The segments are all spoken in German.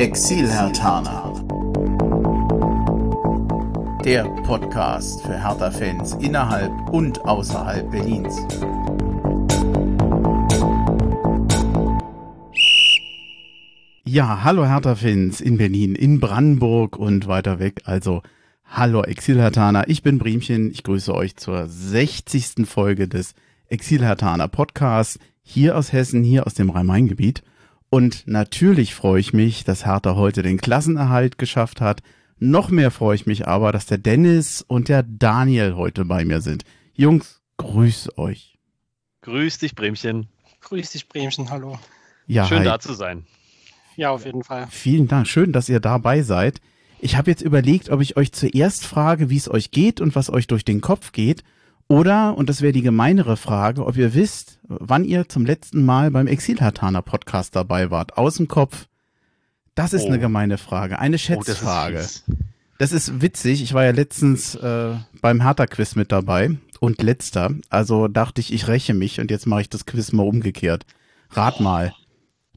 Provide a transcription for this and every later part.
Exil-Hertaner. Der Podcast für Hertha-Fans innerhalb und außerhalb Berlins. Ja, hallo Hertha-Fans in Berlin, in Brandenburg und weiter weg. Also, hallo Exil-Hertaner, ich bin Briemchen. Ich grüße euch zur 60. Folge des Exil-Hertaner Podcasts hier aus Hessen, hier aus dem Rhein-Main-Gebiet. Und natürlich freue ich mich, dass Hertha heute den Klassenerhalt geschafft hat. Noch mehr freue ich mich aber, dass der Dennis und der Daniel heute bei mir sind. Jungs, grüß euch. Grüß dich, Bremchen. Grüß dich, Bremchen, hallo. Ja, Schön hi. da zu sein. Ja, auf jeden Fall. Vielen Dank. Schön, dass ihr dabei seid. Ich habe jetzt überlegt, ob ich euch zuerst frage, wie es euch geht und was euch durch den Kopf geht. Oder, und das wäre die gemeinere Frage, ob ihr wisst, wann ihr zum letzten Mal beim Exilhartaner Podcast dabei wart. Aus dem Kopf. Das ist oh. eine gemeine Frage, eine Schätzfrage. Oh, das, ist das, ist witzig. Ich war ja letztens äh, beim Hertha-Quiz mit dabei und letzter. Also dachte ich, ich räche mich und jetzt mache ich das Quiz mal umgekehrt. Rat oh. mal.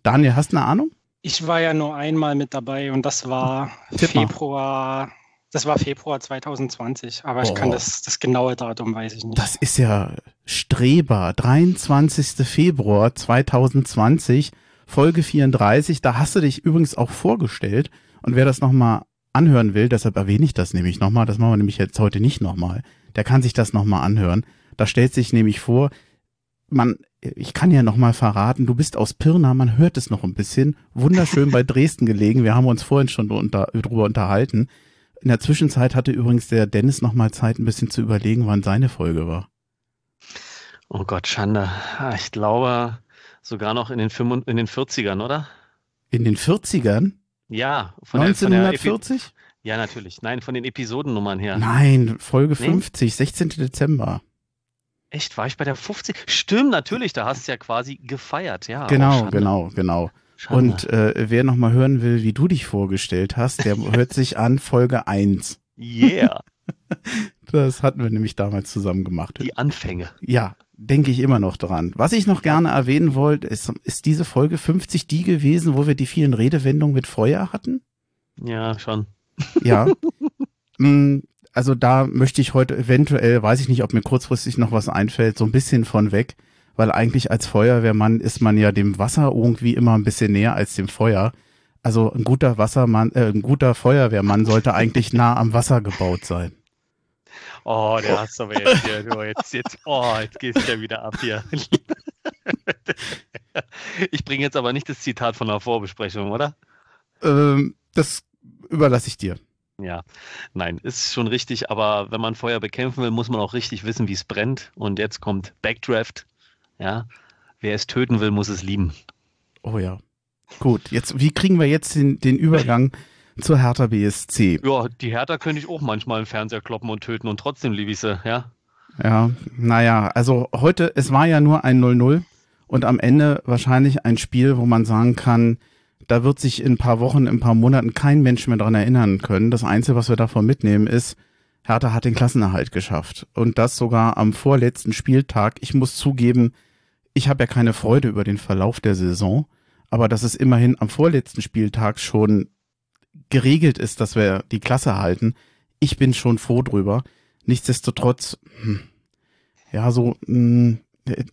Daniel, hast du eine Ahnung? Ich war ja nur einmal mit dabei und das war Tipp Februar das war Februar 2020, aber oh. ich kann das, das genaue Datum weiß ich nicht. Das ist ja Streber, 23. Februar 2020, Folge 34. Da hast du dich übrigens auch vorgestellt. Und wer das nochmal anhören will, deshalb erwähne ich das nämlich nochmal, das machen wir nämlich jetzt heute nicht nochmal, der kann sich das nochmal anhören. Da stellt sich nämlich vor, man, ich kann ja nochmal verraten, du bist aus Pirna, man hört es noch ein bisschen, wunderschön bei Dresden gelegen, wir haben uns vorhin schon unter, drüber unterhalten. In der Zwischenzeit hatte übrigens der Dennis noch mal Zeit, ein bisschen zu überlegen, wann seine Folge war. Oh Gott, Schande. Ah, ich glaube sogar noch in den, 5, in den 40ern, oder? In den 40ern? Ja. Von 1940? Der, ja, natürlich. Nein, von den Episodennummern her. Nein, Folge nee? 50, 16. Dezember. Echt, war ich bei der 50? Stimmt, natürlich, da hast du ja quasi gefeiert, ja. Genau, genau, genau. Schande. Und äh, wer nochmal hören will, wie du dich vorgestellt hast, der hört sich an Folge 1. Yeah. Das hatten wir nämlich damals zusammen gemacht. Die Anfänge. Ja, denke ich immer noch dran. Was ich noch gerne erwähnen wollte, ist, ist diese Folge 50 die gewesen, wo wir die vielen Redewendungen mit Feuer hatten? Ja, schon. Ja. Mm, also da möchte ich heute eventuell, weiß ich nicht, ob mir kurzfristig noch was einfällt, so ein bisschen von weg weil eigentlich als Feuerwehrmann ist man ja dem Wasser irgendwie immer ein bisschen näher als dem Feuer. Also ein guter Wassermann, äh, ein guter Feuerwehrmann sollte eigentlich nah am Wasser gebaut sein. Oh, der hast aber jetzt hier, du, jetzt, jetzt, oh, jetzt gehst du ja wieder ab hier. Ich bringe jetzt aber nicht das Zitat von der Vorbesprechung, oder? Ähm, das überlasse ich dir. Ja, nein, ist schon richtig, aber wenn man Feuer bekämpfen will, muss man auch richtig wissen, wie es brennt. Und jetzt kommt Backdraft ja, wer es töten will, muss es lieben. Oh ja. Gut, jetzt, wie kriegen wir jetzt den, den Übergang zur Hertha BSC? Ja, die Hertha könnte ich auch manchmal im Fernseher kloppen und töten und trotzdem liebe ich sie, ja. Ja, naja, also heute, es war ja nur ein 0-0 und am Ende wahrscheinlich ein Spiel, wo man sagen kann, da wird sich in ein paar Wochen, in ein paar Monaten kein Mensch mehr dran erinnern können. Das Einzige, was wir davon mitnehmen, ist, Hertha hat den Klassenerhalt geschafft. Und das sogar am vorletzten Spieltag. Ich muss zugeben, ich habe ja keine Freude über den Verlauf der Saison, aber dass es immerhin am vorletzten Spieltag schon geregelt ist, dass wir die Klasse halten, ich bin schon froh drüber. Nichtsdestotrotz, hm, ja, so, hm,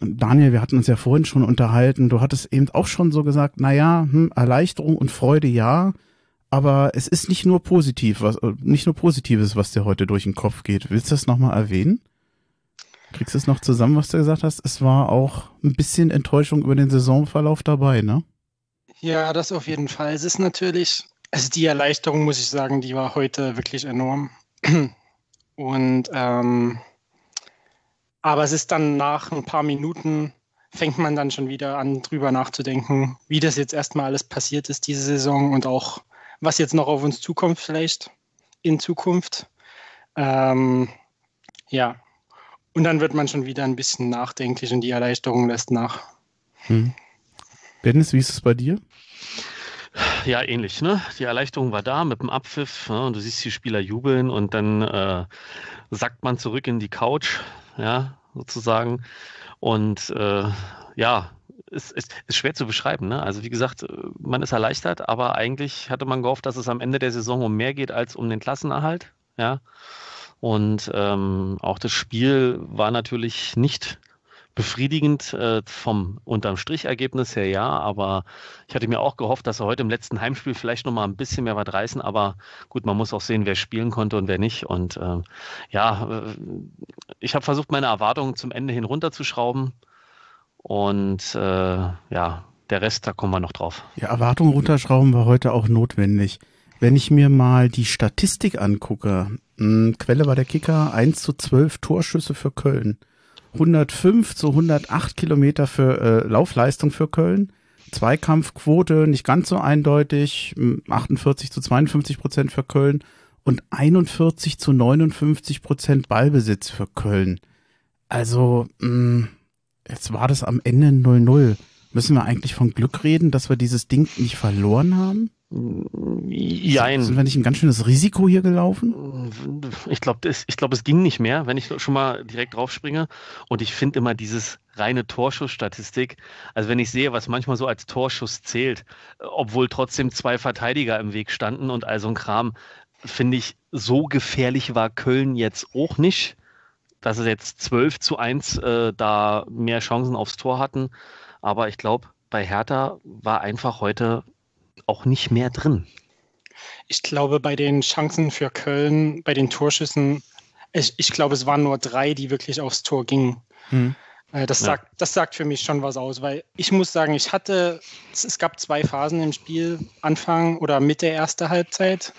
Daniel, wir hatten uns ja vorhin schon unterhalten, du hattest eben auch schon so gesagt, na ja, hm, Erleichterung und Freude ja, aber es ist nicht nur positiv, was, nicht nur Positives, was dir heute durch den Kopf geht. Willst du das nochmal erwähnen? Kriegst du es noch zusammen, was du gesagt hast? Es war auch ein bisschen Enttäuschung über den Saisonverlauf dabei, ne? Ja, das auf jeden Fall. Es ist natürlich, also die Erleichterung, muss ich sagen, die war heute wirklich enorm. Und ähm, aber es ist dann nach ein paar Minuten fängt man dann schon wieder an, drüber nachzudenken, wie das jetzt erstmal alles passiert ist, diese Saison und auch was jetzt noch auf uns zukommt, vielleicht in Zukunft. Ähm, ja, und dann wird man schon wieder ein bisschen nachdenklich und die Erleichterung lässt nach. Hm. Dennis, wie ist es bei dir? Ja, ähnlich. Ne? Die Erleichterung war da mit dem Abpfiff ne? und du siehst die Spieler jubeln und dann äh, sackt man zurück in die Couch, ja, sozusagen. Und äh, ja, ist, ist, ist schwer zu beschreiben. Ne? Also wie gesagt, man ist erleichtert, aber eigentlich hatte man gehofft, dass es am Ende der Saison um mehr geht als um den Klassenerhalt. Ja. Und ähm, auch das Spiel war natürlich nicht befriedigend äh, vom unterm Strich-Ergebnis her, ja, aber ich hatte mir auch gehofft, dass er heute im letzten Heimspiel vielleicht noch mal ein bisschen mehr was reißen, aber gut, man muss auch sehen, wer spielen konnte und wer nicht. Und äh, ja, äh, ich habe versucht, meine Erwartungen zum Ende hin runterzuschrauben und äh, ja, der Rest, da kommen wir noch drauf. Ja, Erwartungen runterschrauben war heute auch notwendig. Wenn ich mir mal die Statistik angucke, mh, hm, Quelle war der Kicker, 1 zu 12 Torschüsse für Köln. 105 zu 108 Kilometer für äh, Laufleistung für Köln. Zweikampfquote nicht ganz so eindeutig, 48 zu 52 Prozent für Köln und 41 zu 59 Prozent Ballbesitz für Köln. Also, mh, jetzt war das am Ende 0-0. Müssen wir eigentlich von Glück reden, dass wir dieses Ding nicht verloren haben? Jein. Sind wir nicht ein ganz schönes Risiko hier gelaufen? Ich glaube, ich glaube, es ging nicht mehr, wenn ich schon mal direkt draufspringe. Und ich finde immer dieses reine Torschussstatistik. Also wenn ich sehe, was manchmal so als Torschuss zählt, obwohl trotzdem zwei Verteidiger im Weg standen und all so ein Kram, finde ich, so gefährlich war Köln jetzt auch nicht, dass es jetzt 12 zu 1 äh, da mehr Chancen aufs Tor hatten. Aber ich glaube, bei Hertha war einfach heute auch nicht mehr drin. Ich glaube, bei den Chancen für Köln, bei den Torschüssen, ich, ich glaube, es waren nur drei, die wirklich aufs Tor gingen. Hm. Äh, das, sagt, ja. das sagt für mich schon was aus, weil ich muss sagen, ich hatte, es gab zwei Phasen im Spiel, Anfang oder Mitte erster Halbzeit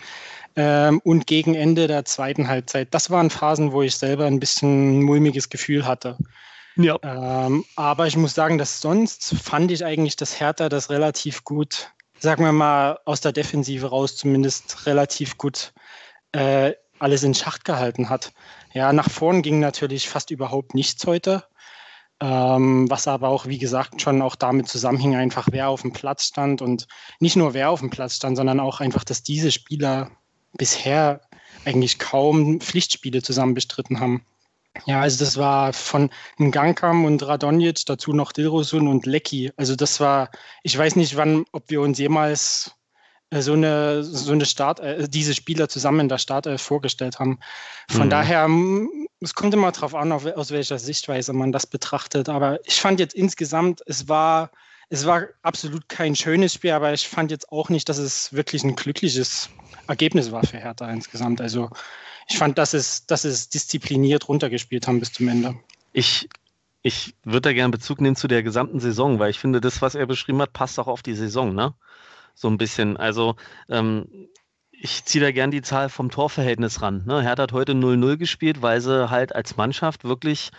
ähm, und gegen Ende der zweiten Halbzeit. Das waren Phasen, wo ich selber ein bisschen mulmiges Gefühl hatte. Ja. Ähm, aber ich muss sagen, dass sonst fand ich eigentlich, dass Hertha das relativ gut sagen wir mal, aus der Defensive raus zumindest relativ gut äh, alles in Schacht gehalten hat. Ja, nach vorn ging natürlich fast überhaupt nichts heute. Ähm, was aber auch, wie gesagt, schon auch damit zusammenhing, einfach wer auf dem Platz stand und nicht nur wer auf dem Platz stand, sondern auch einfach, dass diese Spieler bisher eigentlich kaum Pflichtspiele zusammen bestritten haben. Ja, also das war von Ngankam und Radonjic, dazu noch Dilrosun und Lecky. Also das war, ich weiß nicht, wann, ob wir uns jemals äh, so eine, so eine Start, äh, diese Spieler zusammen in der Startelf vorgestellt haben. Von mhm. daher, es kommt immer darauf an, aus welcher Sichtweise man das betrachtet. Aber ich fand jetzt insgesamt, es war, es war absolut kein schönes Spiel, aber ich fand jetzt auch nicht, dass es wirklich ein glückliches Ergebnis war für Hertha insgesamt. Also ich fand, dass es, dass es diszipliniert runtergespielt haben bis zum Ende. Ich, ich würde da gerne Bezug nehmen zu der gesamten Saison, weil ich finde, das, was er beschrieben hat, passt auch auf die Saison, ne? So ein bisschen. Also, ähm, ich ziehe da gerne die Zahl vom Torverhältnis ran. Ne? Hertha hat heute 0-0 gespielt, weil sie halt als Mannschaft wirklich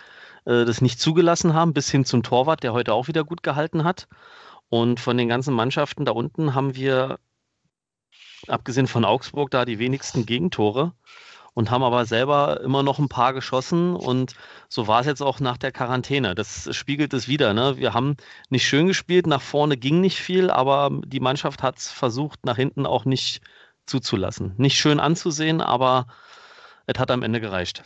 äh, das nicht zugelassen haben, bis hin zum Torwart, der heute auch wieder gut gehalten hat. Und von den ganzen Mannschaften da unten haben wir, abgesehen von Augsburg, da die wenigsten Gegentore und haben aber selber immer noch ein paar geschossen und so war es jetzt auch nach der Quarantäne. Das spiegelt es wieder. Ne? Wir haben nicht schön gespielt, nach vorne ging nicht viel, aber die Mannschaft hat es versucht, nach hinten auch nicht zuzulassen. Nicht schön anzusehen, aber es hat am Ende gereicht.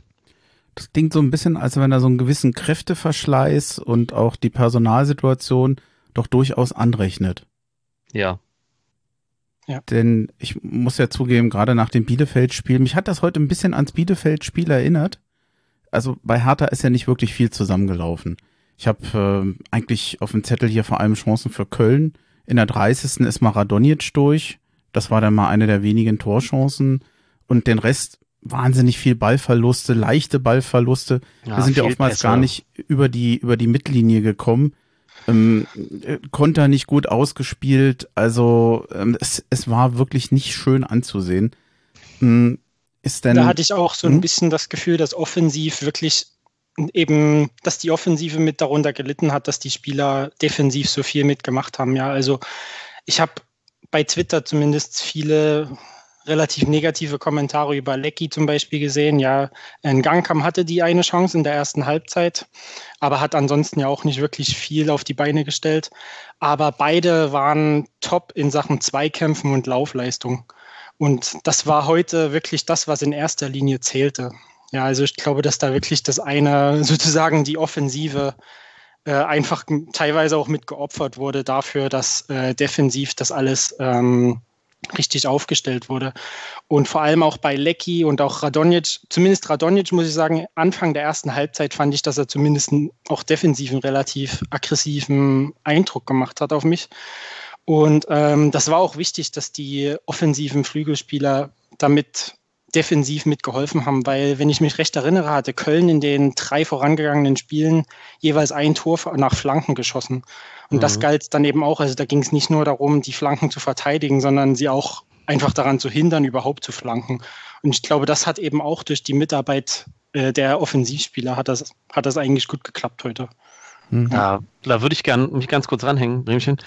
Das klingt so ein bisschen, als wenn da so einen gewissen Kräfteverschleiß und auch die Personalsituation doch durchaus anrechnet. Ja, ja. Denn ich muss ja zugeben, gerade nach dem Bielefeld-Spiel, mich hat das heute ein bisschen ans Bielefeld-Spiel erinnert. Also bei Hertha ist ja nicht wirklich viel zusammengelaufen. Ich habe äh, eigentlich auf dem Zettel hier vor allem Chancen für Köln. In der 30. ist Maradonic durch. Das war dann mal eine der wenigen Torchancen. Und den Rest wahnsinnig viel Ballverluste, leichte Ballverluste. Ja, Wir sind ja oftmals besser. gar nicht über die, über die Mittellinie gekommen. Ähm, Konter nicht gut ausgespielt, also ähm, es, es war wirklich nicht schön anzusehen. Ähm, ist denn, da hatte ich auch so ein hm? bisschen das Gefühl, dass offensiv wirklich eben, dass die Offensive mit darunter gelitten hat, dass die Spieler defensiv so viel mitgemacht haben. Ja, also ich habe bei Twitter zumindest viele relativ negative Kommentare über Lecky zum Beispiel gesehen. Ja, Gangkam hatte die eine Chance in der ersten Halbzeit, aber hat ansonsten ja auch nicht wirklich viel auf die Beine gestellt. Aber beide waren top in Sachen Zweikämpfen und Laufleistung. Und das war heute wirklich das, was in erster Linie zählte. Ja, also ich glaube, dass da wirklich das eine sozusagen die Offensive äh, einfach teilweise auch mit geopfert wurde dafür, dass äh, defensiv das alles ähm, richtig aufgestellt wurde. Und vor allem auch bei Lecky und auch Radonjic, zumindest Radonjic muss ich sagen, Anfang der ersten Halbzeit fand ich, dass er zumindest auch defensiv einen relativ aggressiven Eindruck gemacht hat auf mich. Und ähm, das war auch wichtig, dass die offensiven Flügelspieler damit defensiv mitgeholfen haben, weil, wenn ich mich recht erinnere, hatte Köln in den drei vorangegangenen Spielen jeweils ein Tor nach Flanken geschossen. Und mhm. das galt dann eben auch. Also da ging es nicht nur darum, die Flanken zu verteidigen, sondern sie auch einfach daran zu hindern, überhaupt zu flanken. Und ich glaube, das hat eben auch durch die Mitarbeit äh, der Offensivspieler hat das, hat das eigentlich gut geklappt heute. Mhm. Ja, da würde ich gern mich ganz kurz ranhängen, Bremchen.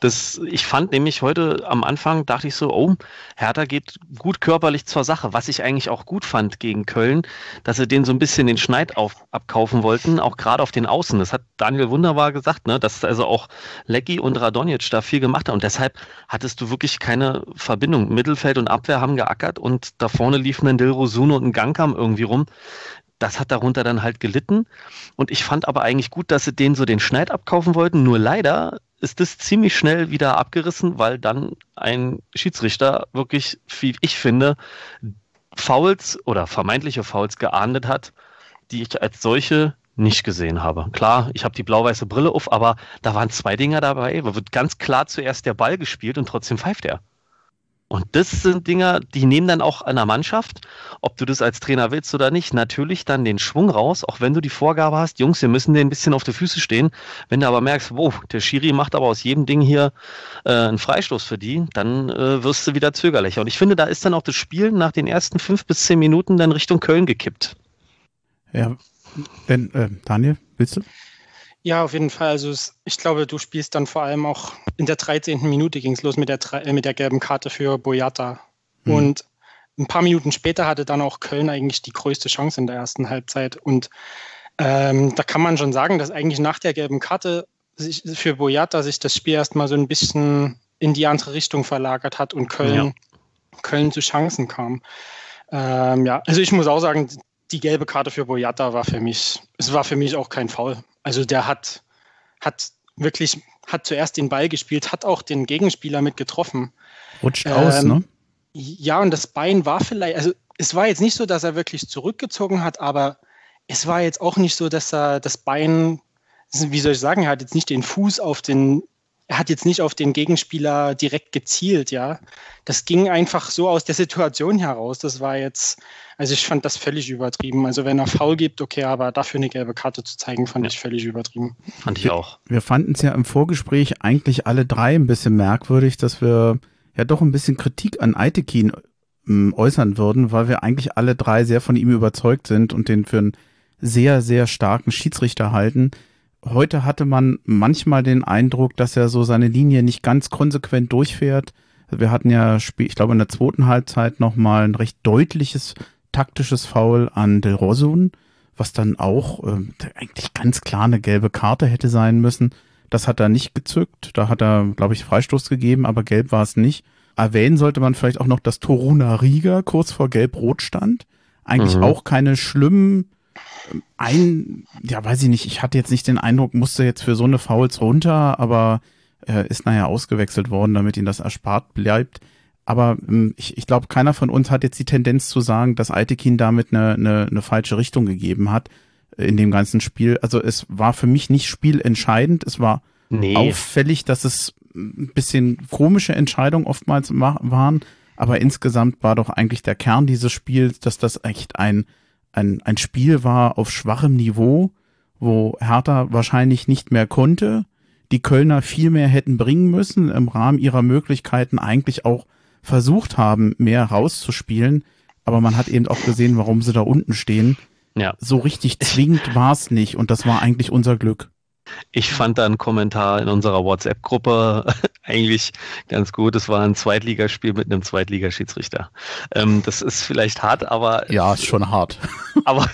Das, ich fand nämlich heute am Anfang, dachte ich so, oh, Hertha geht gut körperlich zur Sache, was ich eigentlich auch gut fand gegen Köln, dass sie den so ein bisschen den Schneid auf, abkaufen wollten, auch gerade auf den Außen. Das hat Daniel wunderbar gesagt, ne, dass also auch Lecky und Radonjic da viel gemacht haben und deshalb hattest du wirklich keine Verbindung. Mittelfeld und Abwehr haben geackert und da vorne liefen dann Dilrosun und ein Gangkam irgendwie rum das hat darunter dann halt gelitten. Und ich fand aber eigentlich gut, dass sie denen so den Schneid abkaufen wollten. Nur leider ist das ziemlich schnell wieder abgerissen, weil dann ein Schiedsrichter wirklich, wie ich finde, Fouls oder vermeintliche Fouls geahndet hat, die ich als solche nicht gesehen habe. Klar, ich habe die blau-weiße Brille auf, aber da waren zwei Dinger dabei. Da wird ganz klar zuerst der Ball gespielt und trotzdem pfeift er. Und das sind Dinger, die nehmen dann auch einer Mannschaft, ob du das als Trainer willst oder nicht, natürlich dann den Schwung raus, auch wenn du die Vorgabe hast, Jungs, wir müssen den ein bisschen auf die Füße stehen. Wenn du aber merkst, wow, der Schiri macht aber aus jedem Ding hier äh, einen Freistoß für die, dann äh, wirst du wieder zögerlicher. Und ich finde, da ist dann auch das Spiel nach den ersten fünf bis zehn Minuten dann Richtung Köln gekippt. Ja, denn, äh, Daniel, willst du? Ja, auf jeden Fall. Also es, ich glaube, du spielst dann vor allem auch in der 13. Minute ging es los mit der, äh, mit der gelben Karte für Boyata. Mhm. Und ein paar Minuten später hatte dann auch Köln eigentlich die größte Chance in der ersten Halbzeit. Und ähm, da kann man schon sagen, dass eigentlich nach der gelben Karte sich, für Boyata sich das Spiel erstmal so ein bisschen in die andere Richtung verlagert hat und Köln, ja. Köln zu Chancen kam. Ähm, ja, also ich muss auch sagen, die gelbe Karte für Boyata war für mich, es war für mich auch kein Foul. Also der hat, hat wirklich, hat zuerst den Ball gespielt, hat auch den Gegenspieler mit getroffen. Rutscht ähm, aus, ne? Ja, und das Bein war vielleicht, also es war jetzt nicht so, dass er wirklich zurückgezogen hat, aber es war jetzt auch nicht so, dass er das Bein, wie soll ich sagen, er hat jetzt nicht den Fuß auf den er hat jetzt nicht auf den Gegenspieler direkt gezielt, ja. Das ging einfach so aus der Situation heraus. Das war jetzt, also ich fand das völlig übertrieben. Also wenn er faul gibt, okay, aber dafür eine gelbe Karte zu zeigen, fand ja. ich völlig übertrieben. Fand ich auch. Wir, wir fanden es ja im Vorgespräch eigentlich alle drei ein bisschen merkwürdig, dass wir ja doch ein bisschen Kritik an Aitekin ähm, äußern würden, weil wir eigentlich alle drei sehr von ihm überzeugt sind und den für einen sehr, sehr starken Schiedsrichter halten heute hatte man manchmal den Eindruck, dass er so seine Linie nicht ganz konsequent durchfährt. Wir hatten ja, ich glaube, in der zweiten Halbzeit nochmal ein recht deutliches taktisches Foul an Del Rosun, was dann auch äh, eigentlich ganz klar eine gelbe Karte hätte sein müssen. Das hat er nicht gezückt. Da hat er, glaube ich, Freistoß gegeben, aber gelb war es nicht. Erwähnen sollte man vielleicht auch noch, dass Toruna Riga kurz vor Gelb-Rot stand. Eigentlich mhm. auch keine schlimmen ein, ja, weiß ich nicht, ich hatte jetzt nicht den Eindruck, musste jetzt für so eine Fouls runter, aber äh, ist nachher ausgewechselt worden, damit ihm das erspart bleibt. Aber ähm, ich, ich glaube, keiner von uns hat jetzt die Tendenz zu sagen, dass Altekin damit eine, eine, eine falsche Richtung gegeben hat äh, in dem ganzen Spiel. Also es war für mich nicht spielentscheidend. Es war nee. auffällig, dass es ein bisschen komische Entscheidungen oftmals waren. Aber insgesamt war doch eigentlich der Kern dieses Spiels, dass das echt ein ein, ein Spiel war auf schwachem Niveau, wo Hertha wahrscheinlich nicht mehr konnte, die Kölner viel mehr hätten bringen müssen, im Rahmen ihrer Möglichkeiten eigentlich auch versucht haben, mehr rauszuspielen. Aber man hat eben auch gesehen, warum sie da unten stehen. Ja. So richtig zwingend war es nicht und das war eigentlich unser Glück. Ich fand da einen Kommentar in unserer WhatsApp-Gruppe eigentlich ganz gut. Es war ein Zweitligaspiel mit einem Zweitligaschiedsrichter. Ähm, das ist vielleicht hart, aber. Ja, ist schon hart. Aber.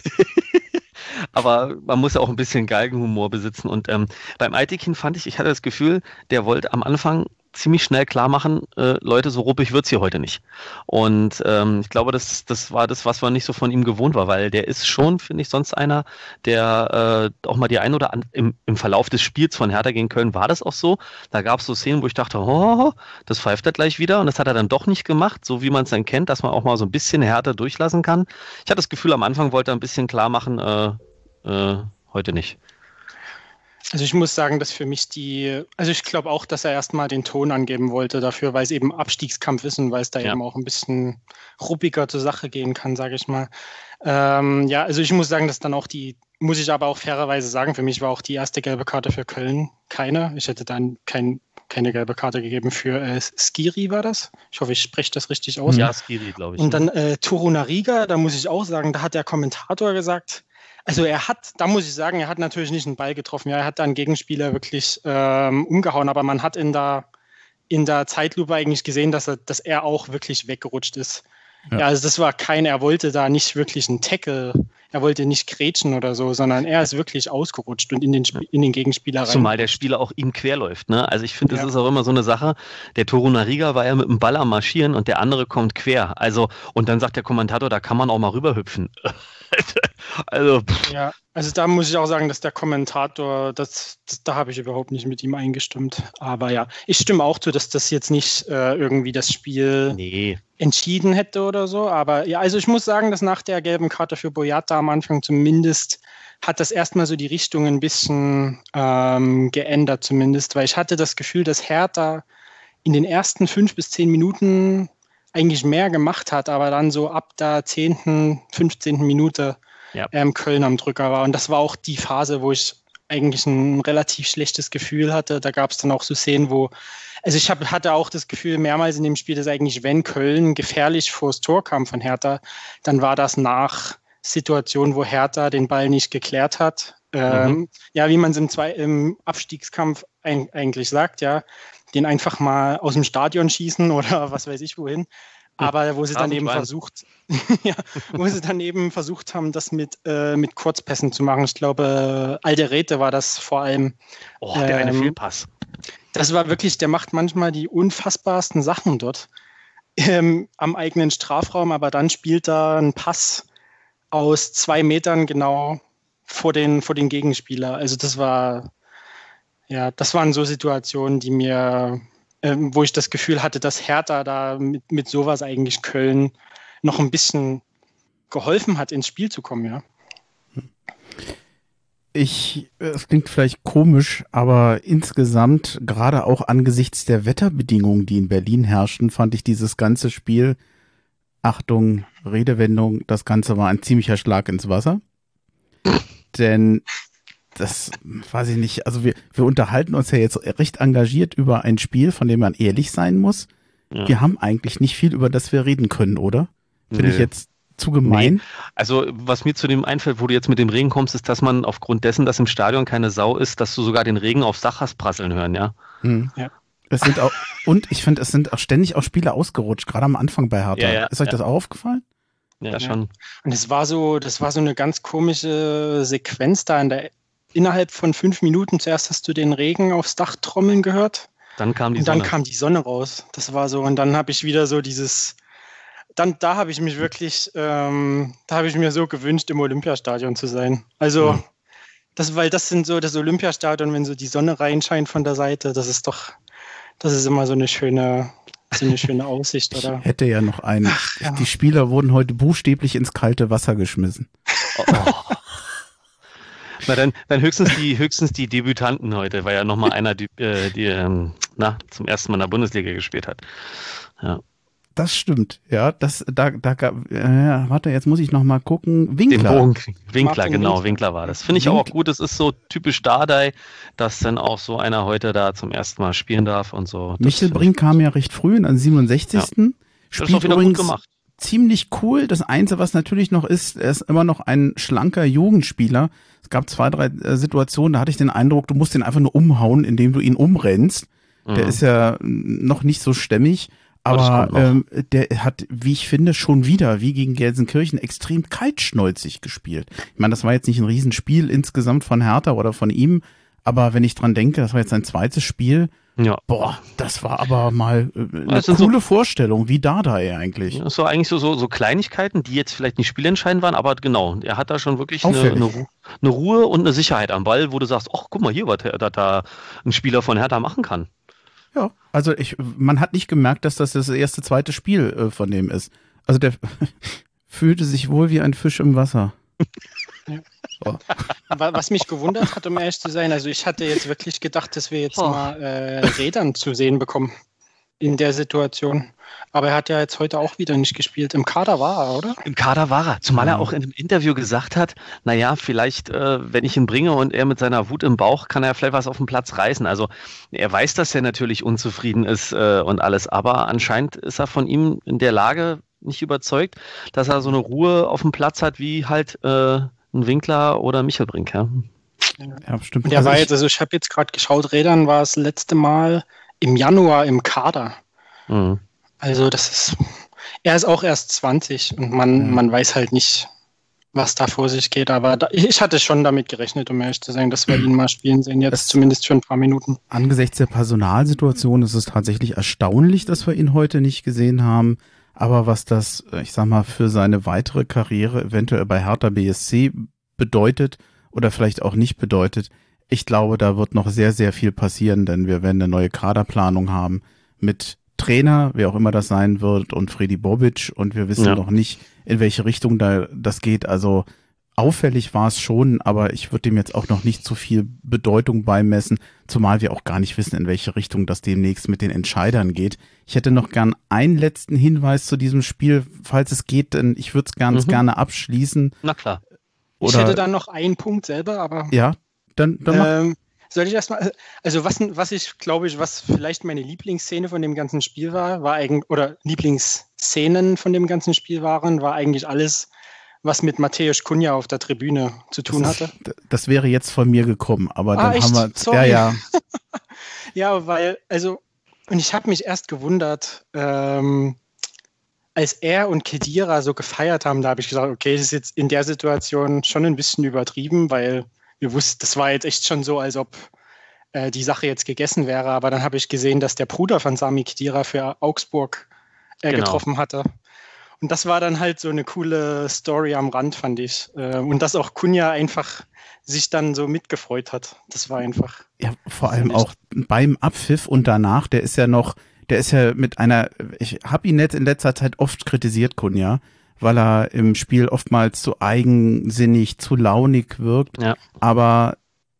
aber man muss ja auch ein bisschen Galgenhumor besitzen. Und ähm, beim Aitikin fand ich, ich hatte das Gefühl, der wollte am Anfang ziemlich schnell klar machen, äh, Leute, so ruppig wird's hier heute nicht. Und ähm, ich glaube, das, das war das, was man nicht so von ihm gewohnt war, weil der ist schon, finde ich, sonst einer, der äh, auch mal die ein oder an, im, im Verlauf des Spiels von Hertha gegen Köln war das auch so. Da gab es so Szenen, wo ich dachte, oh, das pfeift er gleich wieder. Und das hat er dann doch nicht gemacht, so wie man es dann kennt, dass man auch mal so ein bisschen härter durchlassen kann. Ich hatte das Gefühl, am Anfang wollte er ein bisschen klar machen, äh, äh, heute nicht. Also ich muss sagen, dass für mich die, also ich glaube auch, dass er erstmal den Ton angeben wollte dafür, weil es eben Abstiegskampf ist und weil es da ja. eben auch ein bisschen ruppiger zur Sache gehen kann, sage ich mal. Ähm, ja, also ich muss sagen, dass dann auch die, muss ich aber auch fairerweise sagen, für mich war auch die erste gelbe Karte für Köln keine. Ich hätte dann kein, keine gelbe Karte gegeben für äh, Skiri, war das? Ich hoffe, ich spreche das richtig aus. Ja, Skiri, glaube ich. Und dann äh, Torunariga, da muss ich auch sagen, da hat der Kommentator gesagt, also er hat, da muss ich sagen, er hat natürlich nicht einen Ball getroffen. Ja, er hat dann Gegenspieler wirklich ähm, umgehauen, aber man hat in der, in der Zeitlupe eigentlich gesehen, dass er, dass er auch wirklich weggerutscht ist. Ja. ja. also das war kein, er wollte da nicht wirklich einen Tackle, er wollte nicht grätschen oder so, sondern er ist wirklich ausgerutscht und in den, in den Gegenspieler rein. Zumal der Spieler auch ihm querläuft. Ne? Also ich finde, das ja. ist auch immer so eine Sache. Der Toru Nariga war ja mit dem Ball am Marschieren und der andere kommt quer. Also, und dann sagt der Kommentator, da kann man auch mal rüberhüpfen. also, pff. ja, also da muss ich auch sagen, dass der Kommentator, das, das da habe ich überhaupt nicht mit ihm eingestimmt. Aber ja, ich stimme auch zu, dass das jetzt nicht äh, irgendwie das Spiel nee. entschieden hätte oder so. Aber ja, also ich muss sagen, dass nach der gelben Karte für Boyata am Anfang zumindest hat das erstmal so die Richtung ein bisschen ähm, geändert, zumindest, weil ich hatte das Gefühl, dass Hertha in den ersten fünf bis zehn Minuten eigentlich mehr gemacht hat, aber dann so ab der 10., 15. Minute ja. ähm, Köln am Drücker war. Und das war auch die Phase, wo ich eigentlich ein relativ schlechtes Gefühl hatte. Da gab es dann auch so Szenen, wo, also ich hab, hatte auch das Gefühl mehrmals in dem Spiel, dass eigentlich, wenn Köln gefährlich vors Tor kam von Hertha, dann war das nach Situationen, wo Hertha den Ball nicht geklärt hat. Ähm, mhm. Ja, wie man es im, im Abstiegskampf ein, eigentlich sagt, ja den einfach mal aus dem Stadion schießen oder was weiß ich wohin. Aber wo sie dann eben versucht, ja, wo sie dann eben versucht haben, das mit, äh, mit Kurzpässen zu machen. Ich glaube, Alderete war das vor allem. Oh, der ähm, eine Fehlpass. Das war wirklich, der macht manchmal die unfassbarsten Sachen dort ähm, am eigenen Strafraum, aber dann spielt da ein Pass aus zwei Metern genau vor den, vor den Gegenspieler. Also das war ja, das waren so Situationen, die mir, äh, wo ich das Gefühl hatte, dass Hertha da mit, mit sowas eigentlich Köln noch ein bisschen geholfen hat, ins Spiel zu kommen, ja. Ich, es klingt vielleicht komisch, aber insgesamt, gerade auch angesichts der Wetterbedingungen, die in Berlin herrschten, fand ich dieses ganze Spiel, Achtung, Redewendung, das Ganze war ein ziemlicher Schlag ins Wasser. Denn das weiß ich nicht. Also wir, wir unterhalten uns ja jetzt recht engagiert über ein Spiel, von dem man ehrlich sein muss. Ja. Wir haben eigentlich nicht viel, über das wir reden können, oder? Bin ich jetzt zu gemein? Nee. Also was mir zu dem einfällt, wo du jetzt mit dem Regen kommst, ist, dass man aufgrund dessen, dass im Stadion keine Sau ist, dass du sogar den Regen aufs Dach hast prasseln hören, ja? Hm. ja. Es sind auch, und ich finde, es sind auch ständig auch Spiele ausgerutscht, gerade am Anfang bei Hertha. Ja, ja, ist euch das auch aufgefallen? Ja, schon. Und es war so, das war so eine ganz komische Sequenz da in der innerhalb von fünf Minuten zuerst hast du den Regen aufs Dach trommeln gehört. Dann kam die und dann Sonne. kam die Sonne raus. Das war so. Und dann habe ich wieder so dieses. Dann, da habe ich mich wirklich, ähm, da habe ich mir so gewünscht, im Olympiastadion zu sein. Also, ja. das, weil das sind so das Olympiastadion, wenn so die Sonne reinscheint von der Seite, das ist doch, das ist immer so eine schöne, so eine schöne Aussicht, oder? Ich hätte ja noch einen. Ach, ja. Die Spieler wurden heute buchstäblich ins kalte Wasser geschmissen. Oh. Na, dann, dann höchstens die, höchstens die Debütanten heute, weil ja nochmal einer, die, äh, die ähm, na, zum ersten Mal in der Bundesliga gespielt hat. Ja. Das stimmt, ja. Das, da, da, äh, warte, jetzt muss ich noch mal gucken. Winkler. Den Bogen, Winkler, genau, Winkler war das. Finde ich Wink auch gut. Es ist so typisch Dardai, dass dann auch so einer heute da zum ersten Mal spielen darf und so. Michel Brink kam ja recht früh, an 67. Ja. Spielt das ist auch wieder übrigens, gut gemacht ziemlich cool. Das Einzige, was natürlich noch ist, er ist immer noch ein schlanker Jugendspieler. Es gab zwei, drei äh, Situationen, da hatte ich den Eindruck, du musst ihn einfach nur umhauen, indem du ihn umrennst. Mhm. Der ist ja noch nicht so stämmig. Aber ähm, der hat, wie ich finde, schon wieder, wie gegen Gelsenkirchen, extrem kaltschnäuzig gespielt. Ich meine, das war jetzt nicht ein Riesenspiel insgesamt von Hertha oder von ihm, aber wenn ich dran denke, das war jetzt sein zweites Spiel Ja. Boah, das war aber mal äh, eine coole so, Vorstellung, wie Dardai eigentlich. Das war eigentlich so, so, so Kleinigkeiten, die jetzt vielleicht nicht spielentscheidend waren, aber genau, er hat da schon wirklich eine, eine, eine, Ruhe und eine Sicherheit am Ball, wo du sagst, ach, guck mal hier, was da, da ein Spieler von Hertha machen kann. Ja, also ich, man hat nicht gemerkt, dass das das erste, zweite Spiel äh, von dem ist. Also der fühlte sich wohl wie ein Fisch im Wasser. Oh. Was mich gewundert hat, um ehrlich zu sein, also ich hatte jetzt wirklich gedacht, dass wir jetzt oh. mal äh, Rädern zu sehen bekommen in der Situation. Aber er hat ja jetzt heute auch wieder nicht gespielt. Im Kader war er, oder? Im Kader war er. Zumal er auch in einem Interview gesagt hat, naja, vielleicht, äh, wenn ich ihn bringe und er mit seiner Wut im Bauch, kann er vielleicht was auf dem Platz reißen. Also er weiß, dass er natürlich unzufrieden ist äh, und alles. Aber anscheinend ist er von ihm in der Lage nicht überzeugt, dass er so eine Ruhe auf dem Platz hat, wie halt äh, ein Winkler oder Michelbrink, ja. Ja, stimmt. Der also war jetzt, also ich habe jetzt gerade geschaut, Rädern war das letzte Mal im Januar im Kader. Mhm. Also das ist, er ist auch erst 20 und man, mhm. man weiß halt nicht, was da vor sich geht. Aber da, ich hatte schon damit gerechnet, um ehrlich zu sein, dass wir ihn mal spielen sehen, jetzt das zumindest für ein paar Minuten. Angesichts der Personalsituation ist es tatsächlich erstaunlich, dass wir ihn heute nicht gesehen haben. Aber was das, ich sag mal, für seine weitere Karriere eventuell bei Hertha BSC bedeutet oder vielleicht auch nicht bedeutet, ich glaube, da wird noch sehr, sehr viel passieren, denn wir werden eine neue Kaderplanung haben mit Trainer, wer auch immer das sein wird, und Freddy Bobic und wir wissen ja. noch nicht, in welche Richtung da das geht. Also auffällig war es schon, aber ich würde dem jetzt auch noch nicht zu viel Bedeutung beimessen, zumal wir auch gar nicht wissen, in welche Richtung das demnächst mit den Entscheidern geht. Ich hätte noch gern einen letzten Hinweis zu diesem Spiel, falls es geht, denn ich würde es ganz mhm. gerne abschließen. Na klar. Oder, ich hätte dann noch einen Punkt selber, aber. Ja, dann, dann ähm, soll ich erstmal, also was, was ich glaube ich, was vielleicht meine Lieblingsszene von dem ganzen Spiel war, war eigentlich, oder Lieblingsszenen von dem ganzen Spiel waren, war eigentlich alles, was mit Matthäus Kunja auf der Tribüne zu tun das hatte. das wäre jetzt von mir gekommen, aber ah, dann echt? haben wir. Sorry. Ja, ja. ja, weil, also, und ich habe mich erst gewundert, ähm, als er und Kedira so gefeiert haben, da habe ich gesagt, okay, das ist jetzt in der Situation schon ein bisschen übertrieben, weil wir wussten, das war jetzt echt schon so, als ob äh, die Sache jetzt gegessen wäre. Aber dann habe ich gesehen, dass der Bruder von Sami Kedira für Augsburg äh, genau. getroffen hatte. Und das war dann halt so eine coole Story am Rand, fand ich. Äh, und dass auch Kunja einfach sich dann so mitgefreut hat. Das war einfach. Ja, vor allem auch beim Abpfiff und danach, der ist ja noch, der ist ja mit einer, ich habe ihn jetzt in letzter Zeit oft kritisiert, Kunja, weil er im Spiel oftmals zu eigensinnig, zu launig wirkt. Ja. Aber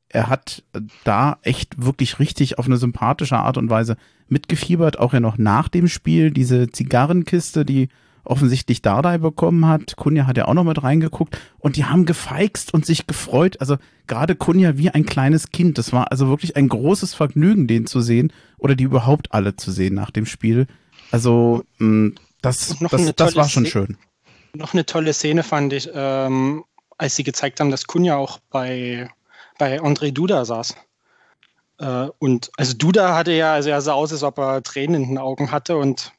er hat da echt wirklich richtig auf eine sympathische Art und Weise mitgefiebert, auch ja noch nach dem Spiel. Diese Zigarrenkiste, die offensichtlich Dardai bekommen hat. Kunja hat ja auch noch mit reingeguckt und die haben gefeixt und sich gefreut. Also gerade Kunja wie ein kleines Kind. Das war also wirklich ein großes Vergnügen, den zu sehen oder die überhaupt alle zu sehen nach dem Spiel. Also mh, das, das, das war schon schön. Noch eine tolle Szene fand ich, ähm, als sie gezeigt haben, dass Kunja auch bei, bei André Duda saß. Äh, und also Duda hatte ja, also er sah aus, als ob er Tränen in den Augen hatte und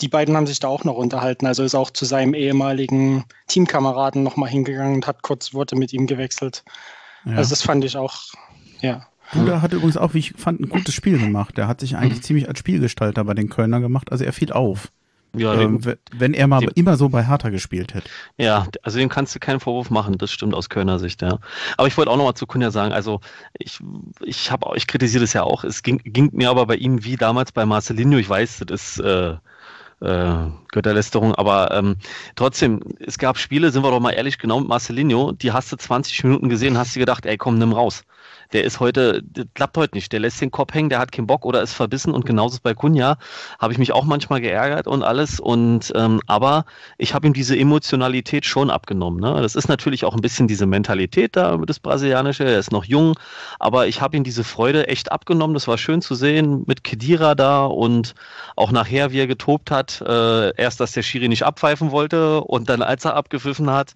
die beiden haben sich da auch noch unterhalten. Also ist auch zu seinem ehemaligen Teamkameraden nochmal hingegangen und hat kurz Worte mit ihm gewechselt. Ja. Also das fand ich auch, ja. Duda hat übrigens auch, wie ich fand, ein gutes Spiel gemacht. Der hat sich eigentlich mhm. ziemlich als Spielgestalter bei den Kölner gemacht. Also er fiel auf. Ja, ähm, wenn er mal dem, immer so bei Hertha gespielt hätte. Ja, also dem kannst du keinen Vorwurf machen, das stimmt aus Kölner Sicht, ja. Aber ich wollte auch nochmal zu Kunja sagen, also ich, ich habe ich kritisiere das ja auch, es ging, ging mir aber bei ihm wie damals bei Marcelinho, ich weiß, das ist äh, äh, Götterlästerung, aber ähm, trotzdem, es gab Spiele, sind wir doch mal ehrlich, genau mit Marcelinho, die hast du 20 Minuten gesehen, hast du gedacht, ey komm, nimm raus der ist heute, das klappt heute nicht. Der lässt den Kopf hängen, der hat keinen Bock oder ist verbissen und genauso bei Kunja. Habe ich mich auch manchmal geärgert und alles. Und ähm, aber ich habe ihm diese Emotionalität schon abgenommen. Ne? Das ist natürlich auch ein bisschen diese Mentalität da, das Brasilianische. Er ist noch jung, aber ich habe ihm diese Freude echt abgenommen. Das war schön zu sehen mit Kedira da und auch nachher, wie er getobt hat. Äh, erst, dass der Schiri nicht abpfeifen wollte und dann, als er abgepfiffen hat,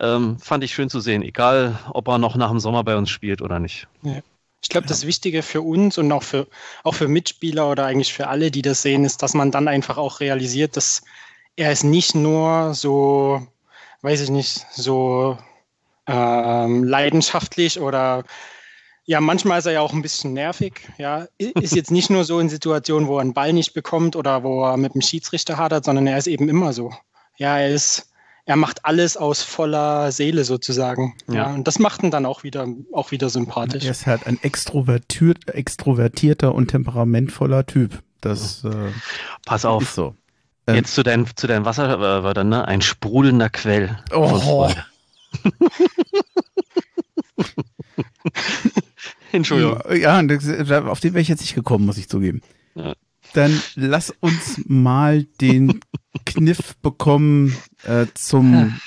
ähm, fand ich schön zu sehen, egal ob er noch nach dem Sommer bei uns spielt oder nicht. Ja. Ich glaube, das Wichtige für uns und auch für, auch für Mitspieler oder eigentlich für alle, die das sehen, ist, dass man dann einfach auch realisiert, dass er ist nicht nur so, weiß ich nicht, so ähm, leidenschaftlich oder Ja, manchmal ist er ja auch ein bisschen nervig. Ja, ist jetzt nicht nur so in Situationen, wo er einen Ball nicht bekommt oder wo er mit dem Schiedsrichter hadert, sondern er ist eben immer so. Ja, er ist, er macht alles aus voller Seele sozusagen. Ja. ja und das macht ihn dann auch wieder, auch wieder sympathisch. Er ist halt ein extrovertiert, extrovertierter und temperamentvoller Typ. Das, äh, Pass auf. Ist so. Ähm, Jetzt zu deinen, zu deinen Wasserwörtern, ne? Ein sprudelnder Quell. Oh. Entschuldigung. Ja, auf den wäre ich jetzt nicht gekommen, muss ich zugeben. Ja. Dann lass uns mal den Kniff bekommen äh, zum.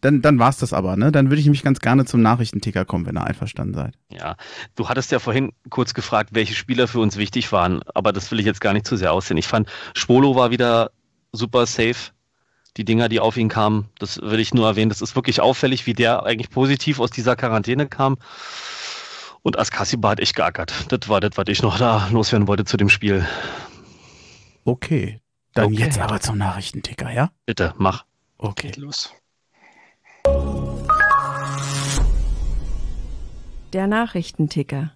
Dann, dann war es das aber, ne? Dann würde ich mich ganz gerne zum Nachrichtenticker kommen, wenn ihr einverstanden seid. Ja, du hattest ja vorhin kurz gefragt, welche Spieler für uns wichtig waren, aber das will ich jetzt gar nicht zu sehr aussehen. Ich fand, Spolo war wieder super safe. Die Dinger, die auf ihn kamen, das will ich nur erwähnen. Das ist wirklich auffällig, wie der eigentlich positiv aus dieser Quarantäne kam. Und Askasiba hat echt geackert. Das war das, was ich noch da loswerden wollte zu dem Spiel. Okay. Dann okay. jetzt aber zum Nachrichtenticker, ja? Bitte, mach. Okay. Geht los. Der Nachrichtenticker.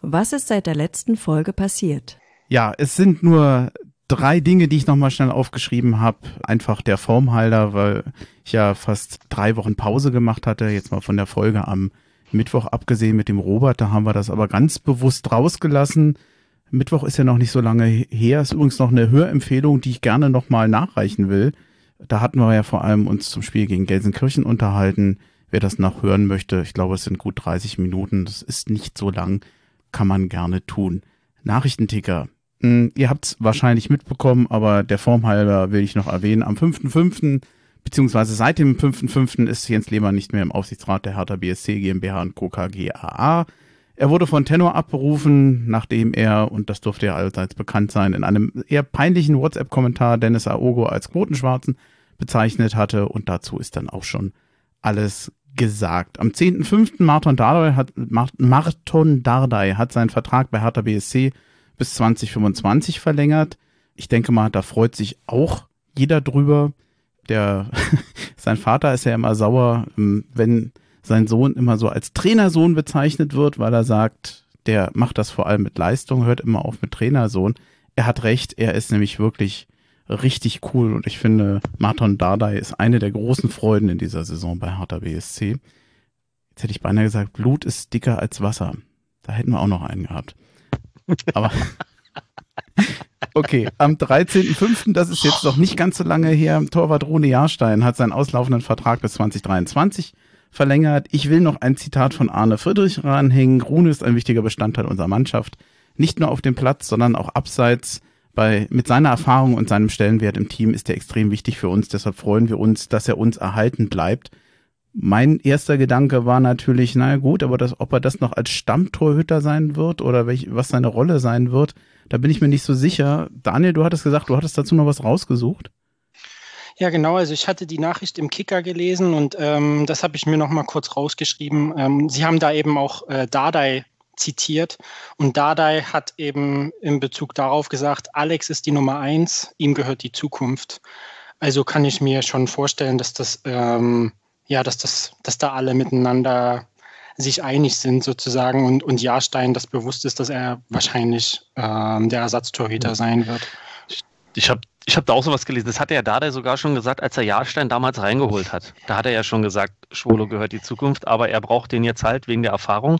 Was ist seit der letzten Folge passiert? Ja, es sind nur drei Dinge, die ich nochmal schnell aufgeschrieben habe. Einfach der Formhalter, weil ich ja fast drei Wochen Pause gemacht hatte. Jetzt mal von der Folge am Mittwoch abgesehen mit dem Robert, da haben wir das aber ganz bewusst rausgelassen. Mittwoch ist ja noch nicht so lange her. Ist übrigens noch eine Hörempfehlung, die ich gerne nochmal nachreichen will. Da hatten wir ja vor allem uns zum Spiel gegen Gelsenkirchen unterhalten. Wer das noch hören möchte, ich glaube, es sind gut 30 Minuten. Das ist nicht so lang, kann man gerne tun. Nachrichtenticker. Hm, ihr habt es wahrscheinlich mitbekommen, aber der Form halber will ich noch erwähnen. Am 5.5 beziehungsweise seit dem 5.5. ist Jens Lehmann nicht mehr im Aufsichtsrat der Hertha BSC GmbH und Co. KGAA. Er wurde von Tenor abberufen, nachdem er, und das durfte ja allseits bekannt sein, in einem eher peinlichen WhatsApp-Kommentar Dennis Aogo als Quotenschwarzen bezeichnet hatte und dazu ist dann auch schon alles gesagt. Am 10.5. Martin Dardai hat, Martin Dardai hat seinen Vertrag bei Hertha BSC bis 2025 verlängert. Ich denke mal, da freut sich auch jeder drüber der, sein Vater ist ja immer sauer, ähm, wenn sein Sohn immer so als Trainersohn bezeichnet wird, weil er sagt, der macht das vor allem mit Leistung, hört immer auf mit Trainersohn. Er hat recht, er ist nämlich wirklich richtig cool und ich finde, Martin Dardai ist eine der großen Freuden in dieser Saison bei Hertha BSC. Jetzt hätte ich beinahe gesagt, Blut ist dicker als Wasser. Da hätten wir auch noch einen gehabt. Aber Okay, am 13.05., das ist jetzt noch nicht ganz so lange her, Torwart Rune Jahrstein hat seinen auslaufenden Vertrag bis 2023 verlängert. Ich will noch ein Zitat von Arne Friedrich ranhängen. Rune ist ein wichtiger Bestandteil unserer Mannschaft. Nicht nur auf dem Platz, sondern auch abseits. Bei, mit seiner Erfahrung und seinem Stellenwert im Team ist er extrem wichtig für uns. Deshalb freuen wir uns, dass er uns erhalten bleibt. Mein erster Gedanke war natürlich, naja gut, aber das, ob er das noch als Stammtorhüter sein wird oder welch, was seine Rolle sein wird, da bin ich mir nicht so sicher. Daniel, du hattest gesagt, du hattest dazu noch was rausgesucht. Ja, genau. Also ich hatte die Nachricht im Kicker gelesen und ähm, das habe ich mir noch mal kurz rausgeschrieben. Ähm, Sie haben da eben auch äh, Dardai zitiert und Dardai hat eben in Bezug darauf gesagt, Alex ist die Nummer eins, ihm gehört die Zukunft. Also kann ich mir schon vorstellen, dass das ähm, ja, dass das, dass da alle miteinander sich einig sind sozusagen und, und Jahrstein das bewusst ist, dass er wahrscheinlich ähm, der Ersatztorhüter sein wird. Ich habe ich hab da auch sowas gelesen. Das hat er Dada sogar schon gesagt, als er Jahrstein damals reingeholt hat. Da hat er ja schon gesagt, Schwolo gehört die Zukunft, aber er braucht den jetzt halt wegen der Erfahrung.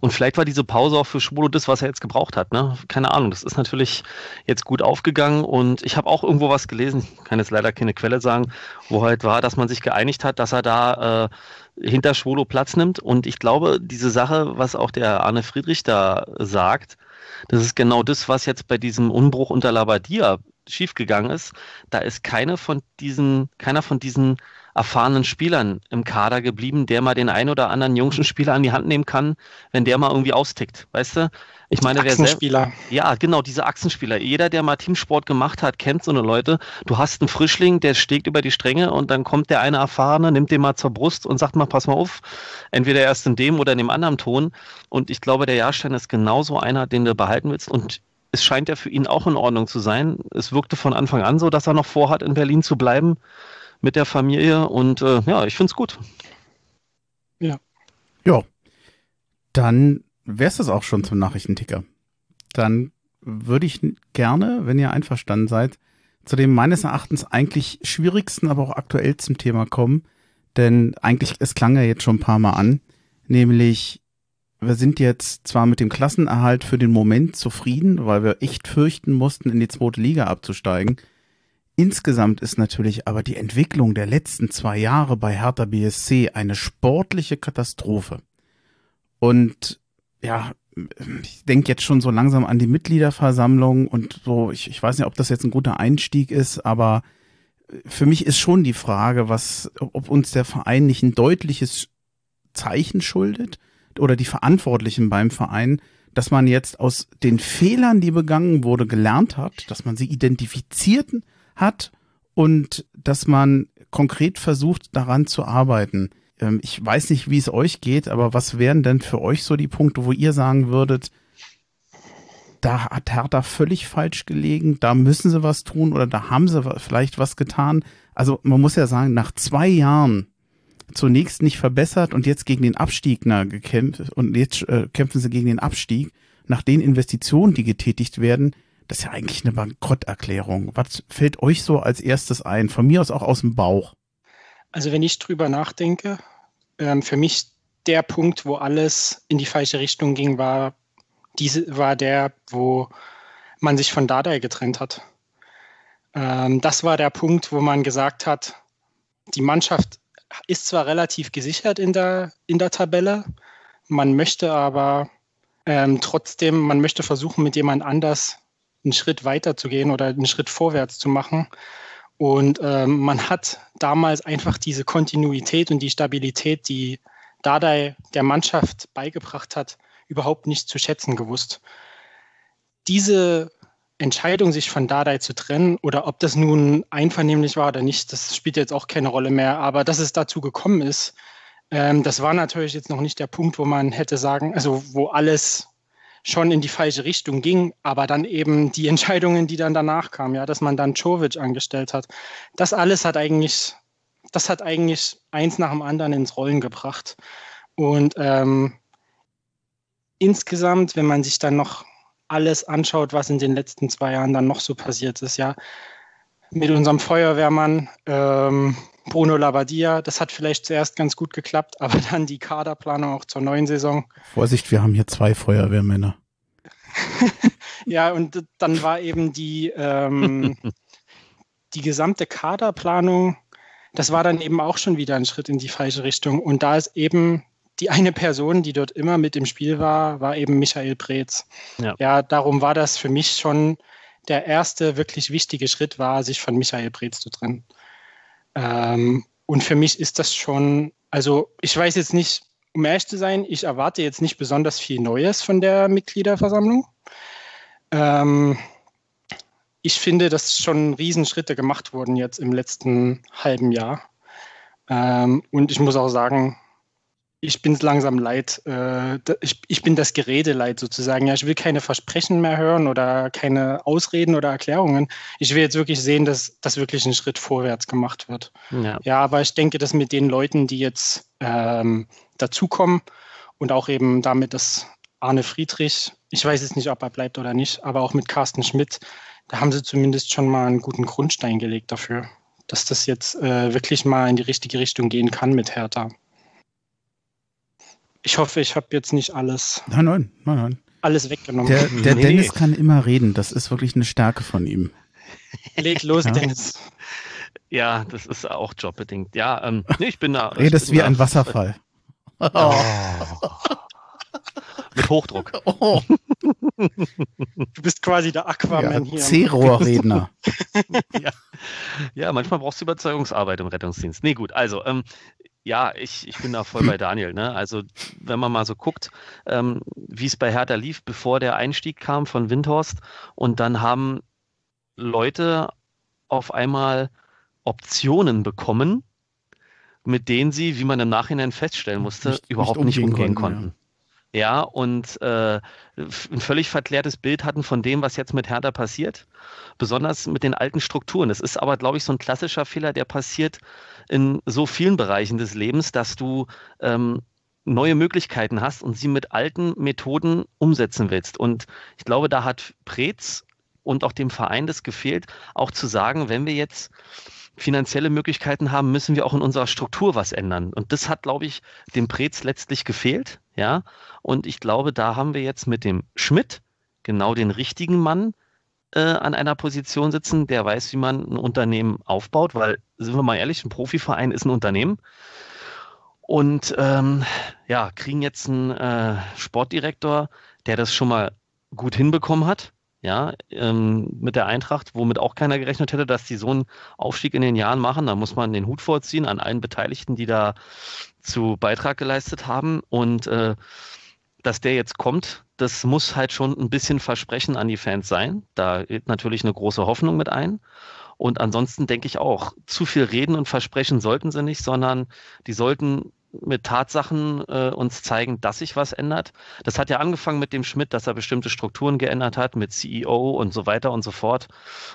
Und vielleicht war diese Pause auch für Schwolo das, was er jetzt gebraucht hat. Ne? Keine Ahnung. Das ist natürlich jetzt gut aufgegangen. Und ich habe auch irgendwo was gelesen, kann jetzt leider keine Quelle sagen, wo halt war, dass man sich geeinigt hat, dass er da äh, hinter Schwolo Platz nimmt. Und ich glaube, diese Sache, was auch der Arne Friedrich da sagt, das ist genau das, was jetzt bei diesem Unbruch unter Labadia schiefgegangen ist. Da ist keine von diesen, keiner von diesen erfahrenen Spielern im Kader geblieben, der mal den ein oder anderen jungen Spieler an die Hand nehmen kann, wenn der mal irgendwie austickt. Weißt du? Ich meine, wer Achsenspieler. Ja, genau, diese Achsenspieler. Jeder, der mal Teamsport gemacht hat, kennt so eine Leute. Du hast einen Frischling, der stegt über die Stränge und dann kommt der eine Erfahrene, nimmt den mal zur Brust und sagt mal, pass mal auf, entweder erst in dem oder in dem anderen Ton. Und ich glaube, der Jahrstein ist genauso einer, den du behalten willst. Und es scheint ja für ihn auch in Ordnung zu sein. Es wirkte von Anfang an so, dass er noch vorhat, in Berlin zu bleiben mit der Familie. Und äh, ja, ich finde es gut. Ja. Ja. Dann wäre es das auch schon zum Nachrichtenticker. Dann würde ich gerne, wenn ihr einverstanden seid, zu dem meines Erachtens eigentlich schwierigsten, aber auch aktuellsten Thema kommen. Denn eigentlich, es klang ja jetzt schon ein paar Mal an, nämlich wir sind jetzt zwar mit dem Klassenerhalt für den Moment zufrieden, weil wir echt fürchten mussten, in die zweite Liga abzusteigen. Insgesamt ist natürlich aber die Entwicklung der letzten zwei Jahre bei Hertha BSC eine sportliche Katastrophe. Und ja, ich denke jetzt schon so langsam an die Mitgliederversammlung und so, ich, ich weiß nicht, ob das jetzt ein guter Einstieg ist, aber für mich ist schon die Frage, was, ob uns der Verein nicht ein deutliches Zeichen schuldet oder die Verantwortlichen beim Verein, dass man jetzt aus den Fehlern, die begangen wurde, gelernt hat, dass man sie identifiziert hat und dass man konkret versucht, daran zu arbeiten. Ähm, ich weiß nicht, wie es euch geht, aber was wären denn für euch so die Punkte, wo ihr sagen würdet, da hat Hertha völlig falsch gelegen, da müssen sie was tun oder da haben sie vielleicht was getan. Also man muss ja sagen, nach zwei Jahren zunächst nicht verbessert und jetzt gegen den Abstieg na, gekämpft und jetzt äh, kämpfen sie gegen den Abstieg. Nach den Investitionen, die getätigt werden, das ist ja eigentlich eine Bankrotterklärung. Was fällt euch so als erstes ein? Von mir aus auch aus dem Bauch. Also wenn ich drüber nachdenke, ähm, für mich der Punkt, wo alles in die falsche Richtung ging, war, diese, war der, wo man sich von Dardai getrennt hat. Ähm, das war der Punkt, wo man gesagt hat, die Mannschaft ist zwar relativ gesichert in der, in der Tabelle, man möchte aber ähm, trotzdem, man möchte versuchen, mit jemand anders einen Schritt weiter zu gehen oder einen Schritt vorwärts zu machen. Und ähm, man hat damals einfach diese Kontinuität und die Stabilität, die Dardai der Mannschaft beigebracht hat, überhaupt nicht zu schätzen gewusst. Diese Entscheidung, sich von Dardai zu trennen, oder ob das nun einvernehmlich war oder nicht, das spielt jetzt auch keine Rolle mehr. Aber dass es dazu gekommen ist, ähm, das war natürlich jetzt noch nicht der Punkt, wo man hätte sagen, also wo alles schon in die falsche Richtung ging, aber dann eben die Entscheidungen, die dann danach kamen, ja, dass man dann Czovic angestellt hat, das alles hat eigentlich, das hat eigentlich eins nach dem anderen ins Rollen gebracht. Und ähm, insgesamt, wenn man sich dann noch alles anschaut, was in den letzten zwei Jahren dann noch so passiert ist, ja, mit unserem Feuerwehrmann ähm, Bruno Labbadia, das hat vielleicht zuerst ganz gut geklappt, aber dann die Kaderplanung auch zur neuen Saison. Vorsicht, wir haben hier zwei Feuerwehrmänner. ja, und dann war eben die, ähm, die gesamte Kaderplanung, das war dann eben auch schon wieder ein Schritt in die falsche Richtung. Und da ist eben die eine Person, die dort immer mit im Spiel war, war eben Michael Preetz. Ja. ja, darum war das für mich schon der erste wirklich wichtige Schritt, war, sich von Michael Preetz zu trennen. Ähm, und für mich ist das schon, also ich weiß jetzt nicht, um ehrlich zu sein, ich erwarte jetzt nicht besonders viel Neues von der Mitgliederversammlung. Ähm, ich finde, dass schon Riesenschritte gemacht wurden jetzt im letzten halben Jahr. Ähm, und ich muss auch sagen, ich bin es langsam leid. Äh, ich, ich, bin das Gerede leid sozusagen. Ja, ich will keine Versprechen mehr hören oder keine Ausreden oder Erklärungen. Ich will jetzt wirklich sehen, dass, dass wirklich ein Schritt vorwärts gemacht wird. Ja, ja aber ich denke, dass mit den Leuten, die jetzt ähm, dazukommen und auch eben damit, dass Arne Friedrich, ich weiß jetzt nicht, ob er bleibt oder nicht, aber auch mit Carsten Schmidt, da haben sie zumindest schon mal einen guten Grundstein gelegt dafür, dass das jetzt äh, wirklich mal in die richtige Richtung gehen kann mit Hertha. Ich hoffe, ich habe jetzt nicht alles. Nein, nein, nein, nein. Alles weggenommen. Der, der nee, Dennis nee. kann immer reden. Das ist wirklich eine Stärke von ihm. Leg los, ja. Dennis. Ja, das ist auch jobbedingt. Ja, ähm, nee, ich bin da. Redest wie ein Wasserfall. Oh. Mit Hochdruck. Oh. Du bist quasi der Aquaman ja, hier. C-Rohrredner. ja. ja, manchmal brauchst du Überzeugungsarbeit im Rettungsdienst. Nee, gut, also ähm, ja, ich, ich bin da voll bei Daniel. Ne? Also, wenn man mal so guckt, ähm, wie es bei Hertha lief, bevor der Einstieg kam von Windhorst, und dann haben Leute auf einmal Optionen bekommen, mit denen sie, wie man im Nachhinein feststellen musste, nicht, überhaupt nicht umgehen, umgehen konnten. konnten. Ja, und äh, ein völlig verklärtes Bild hatten von dem, was jetzt mit Hertha passiert, besonders mit den alten Strukturen. Das ist aber, glaube ich, so ein klassischer Fehler, der passiert in so vielen Bereichen des Lebens, dass du ähm, neue Möglichkeiten hast und sie mit alten Methoden umsetzen willst. Und ich glaube, da hat Preetz und auch dem Verein das gefehlt, auch zu sagen, wenn wir jetzt finanzielle Möglichkeiten haben, müssen wir auch in unserer Struktur was ändern. Und das hat, glaube ich, dem Preetz letztlich gefehlt. Ja, und ich glaube, da haben wir jetzt mit dem Schmidt genau den richtigen Mann äh, an einer Position sitzen, der weiß, wie man ein Unternehmen aufbaut, weil, sind wir mal ehrlich, ein Profiverein ist ein Unternehmen. Und ähm, ja, kriegen jetzt einen äh, Sportdirektor, der das schon mal gut hinbekommen hat, ja, ähm, mit der Eintracht, womit auch keiner gerechnet hätte, dass die so einen Aufstieg in den Jahren machen. Da muss man den Hut vorziehen an allen Beteiligten, die da zu Beitrag geleistet haben. Und äh, dass der jetzt kommt, das muss halt schon ein bisschen Versprechen an die Fans sein. Da geht natürlich eine große Hoffnung mit ein. Und ansonsten denke ich auch, zu viel reden und versprechen sollten sie nicht, sondern die sollten mit Tatsachen äh, uns zeigen, dass sich was ändert. Das hat ja angefangen mit dem Schmidt, dass er bestimmte Strukturen geändert hat, mit CEO und so weiter und so fort.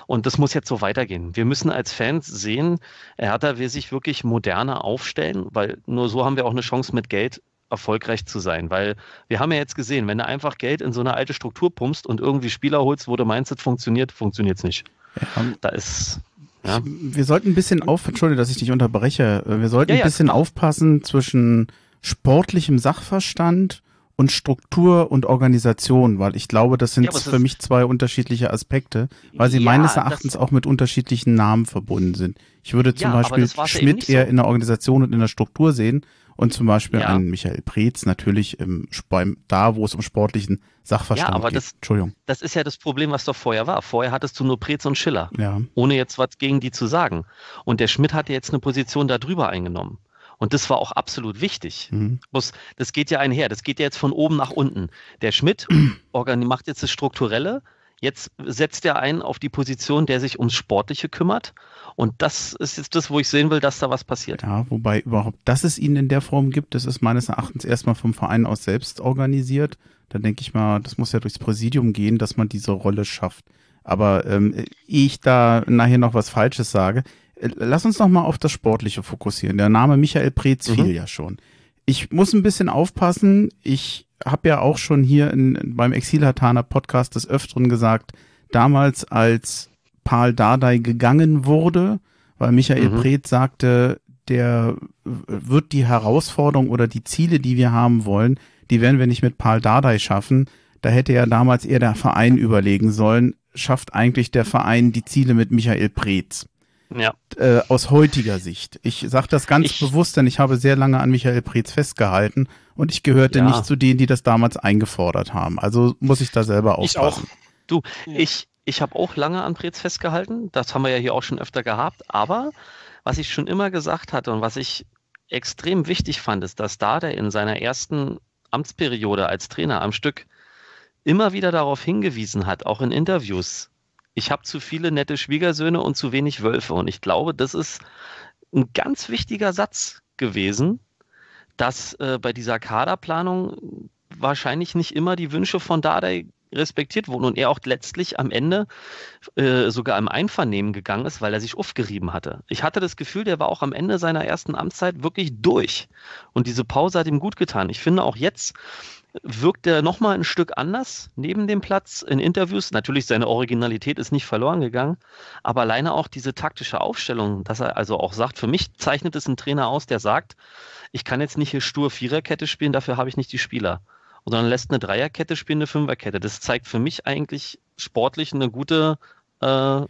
Und das muss jetzt so weitergehen. Wir müssen als Fans sehen, Hertha will sich wirklich moderner aufstellen, weil nur so haben wir auch eine Chance mit Geld erfolgreich zu sein. Weil wir haben ja jetzt gesehen, wenn du einfach Geld in so eine alte Struktur pumpst und irgendwie Spieler holst, wo du meinst, es funktioniert, funktioniert es nicht. Ja. Da ist ja. Wir sollten ein bisschen auf, entschuldige, dass ich dich unterbreche. Wir sollten ja, ein bisschen aufpassen zwischen sportlichem Sachverstand und Struktur und Organisation, weil ich glaube, das sind ja, für mich zwei unterschiedliche Aspekte, weil sie ja, meines Erachtens auch mit unterschiedlichen Namen verbunden sind. Ich würde zum ja, Beispiel Schmidt eher so. in der Organisation und in der Struktur sehen und zum Beispiel ja. einen Michael Preetz natürlich im, beim, da, wo es um sportlichen Sachverstand ja, aber geht. Das, Entschuldigung. Das ist ja das Problem, was doch vorher war. Vorher hattest du nur Preetz und Schiller, ja. ohne jetzt was gegen die zu sagen. Und der Schmidt hatte jetzt eine Position da drüber eingenommen. Und das war auch absolut wichtig. Mhm. das geht ja einher. Das geht ja jetzt von oben nach unten. Der Schmidt macht jetzt das Strukturelle. Jetzt setzt er ein auf die Position, der sich ums Sportliche kümmert. Und das ist jetzt das, wo ich sehen will, dass da was passiert. Ja, wobei überhaupt, dass es ihn in der Form gibt, das ist meines Erachtens erstmal vom Verein aus selbst organisiert. Da denke ich mal, das muss ja durchs Präsidium gehen, dass man diese Rolle schafft. Aber ähm, ehe ich da nachher noch was Falsches sage, äh, lass uns noch mal auf das Sportliche fokussieren. Der Name Michael Preetz mhm. fiel ja schon. Ich muss ein bisschen aufpassen. Ich habe ja auch schon hier in, beim Exilhataner Podcast des Öfteren gesagt, damals als Paul Dardai gegangen wurde, weil Michael mhm. Preetz sagte, der wird die Herausforderung oder die Ziele, die wir haben wollen, die werden wir nicht mit Paul Dardai schaffen. Da hätte ja damals eher der Verein überlegen sollen, schafft eigentlich der Verein die Ziele mit Michael Preetz. Ja. Äh, aus heutiger Sicht. Ich sage das ganz ich, bewusst, denn ich habe sehr lange an Michael Preetz festgehalten und ich gehörte ja. nicht zu denen, die das damals eingefordert haben. Also muss ich da selber aufpassen. Ich auch. Du, ich, ich habe auch lange an Preetz festgehalten. Das haben wir ja hier auch schon öfter gehabt. Aber was ich schon immer gesagt hatte und was ich extrem wichtig fand, ist, dass Dada in seiner ersten Amtsperiode als Trainer am Stück immer wieder darauf hingewiesen hat, auch in Interviews. Ich habe zu viele nette Schwiegersöhne und zu wenig Wölfe. Und ich glaube, das ist ein ganz wichtiger Satz gewesen, dass äh, bei dieser Kaderplanung wahrscheinlich nicht immer die Wünsche von Dardai respektiert wurden und er auch letztlich am Ende äh, sogar im Einvernehmen gegangen ist, weil er sich aufgerieben hatte. Ich hatte das Gefühl, der war auch am Ende seiner ersten Amtszeit wirklich durch und diese Pause hat ihm gut getan. Ich finde auch jetzt wirkt er nochmal ein Stück anders neben dem Platz in Interviews. Natürlich, seine Originalität ist nicht verloren gegangen, aber alleine auch diese taktische Aufstellung, dass er also auch sagt, für mich zeichnet es ein Trainer aus, der sagt, ich kann jetzt nicht hier stur Viererkette spielen, dafür habe ich nicht die Spieler sondern lässt eine Dreierkette spielen, eine Fünferkette. Das zeigt für mich eigentlich sportlich eine gute äh,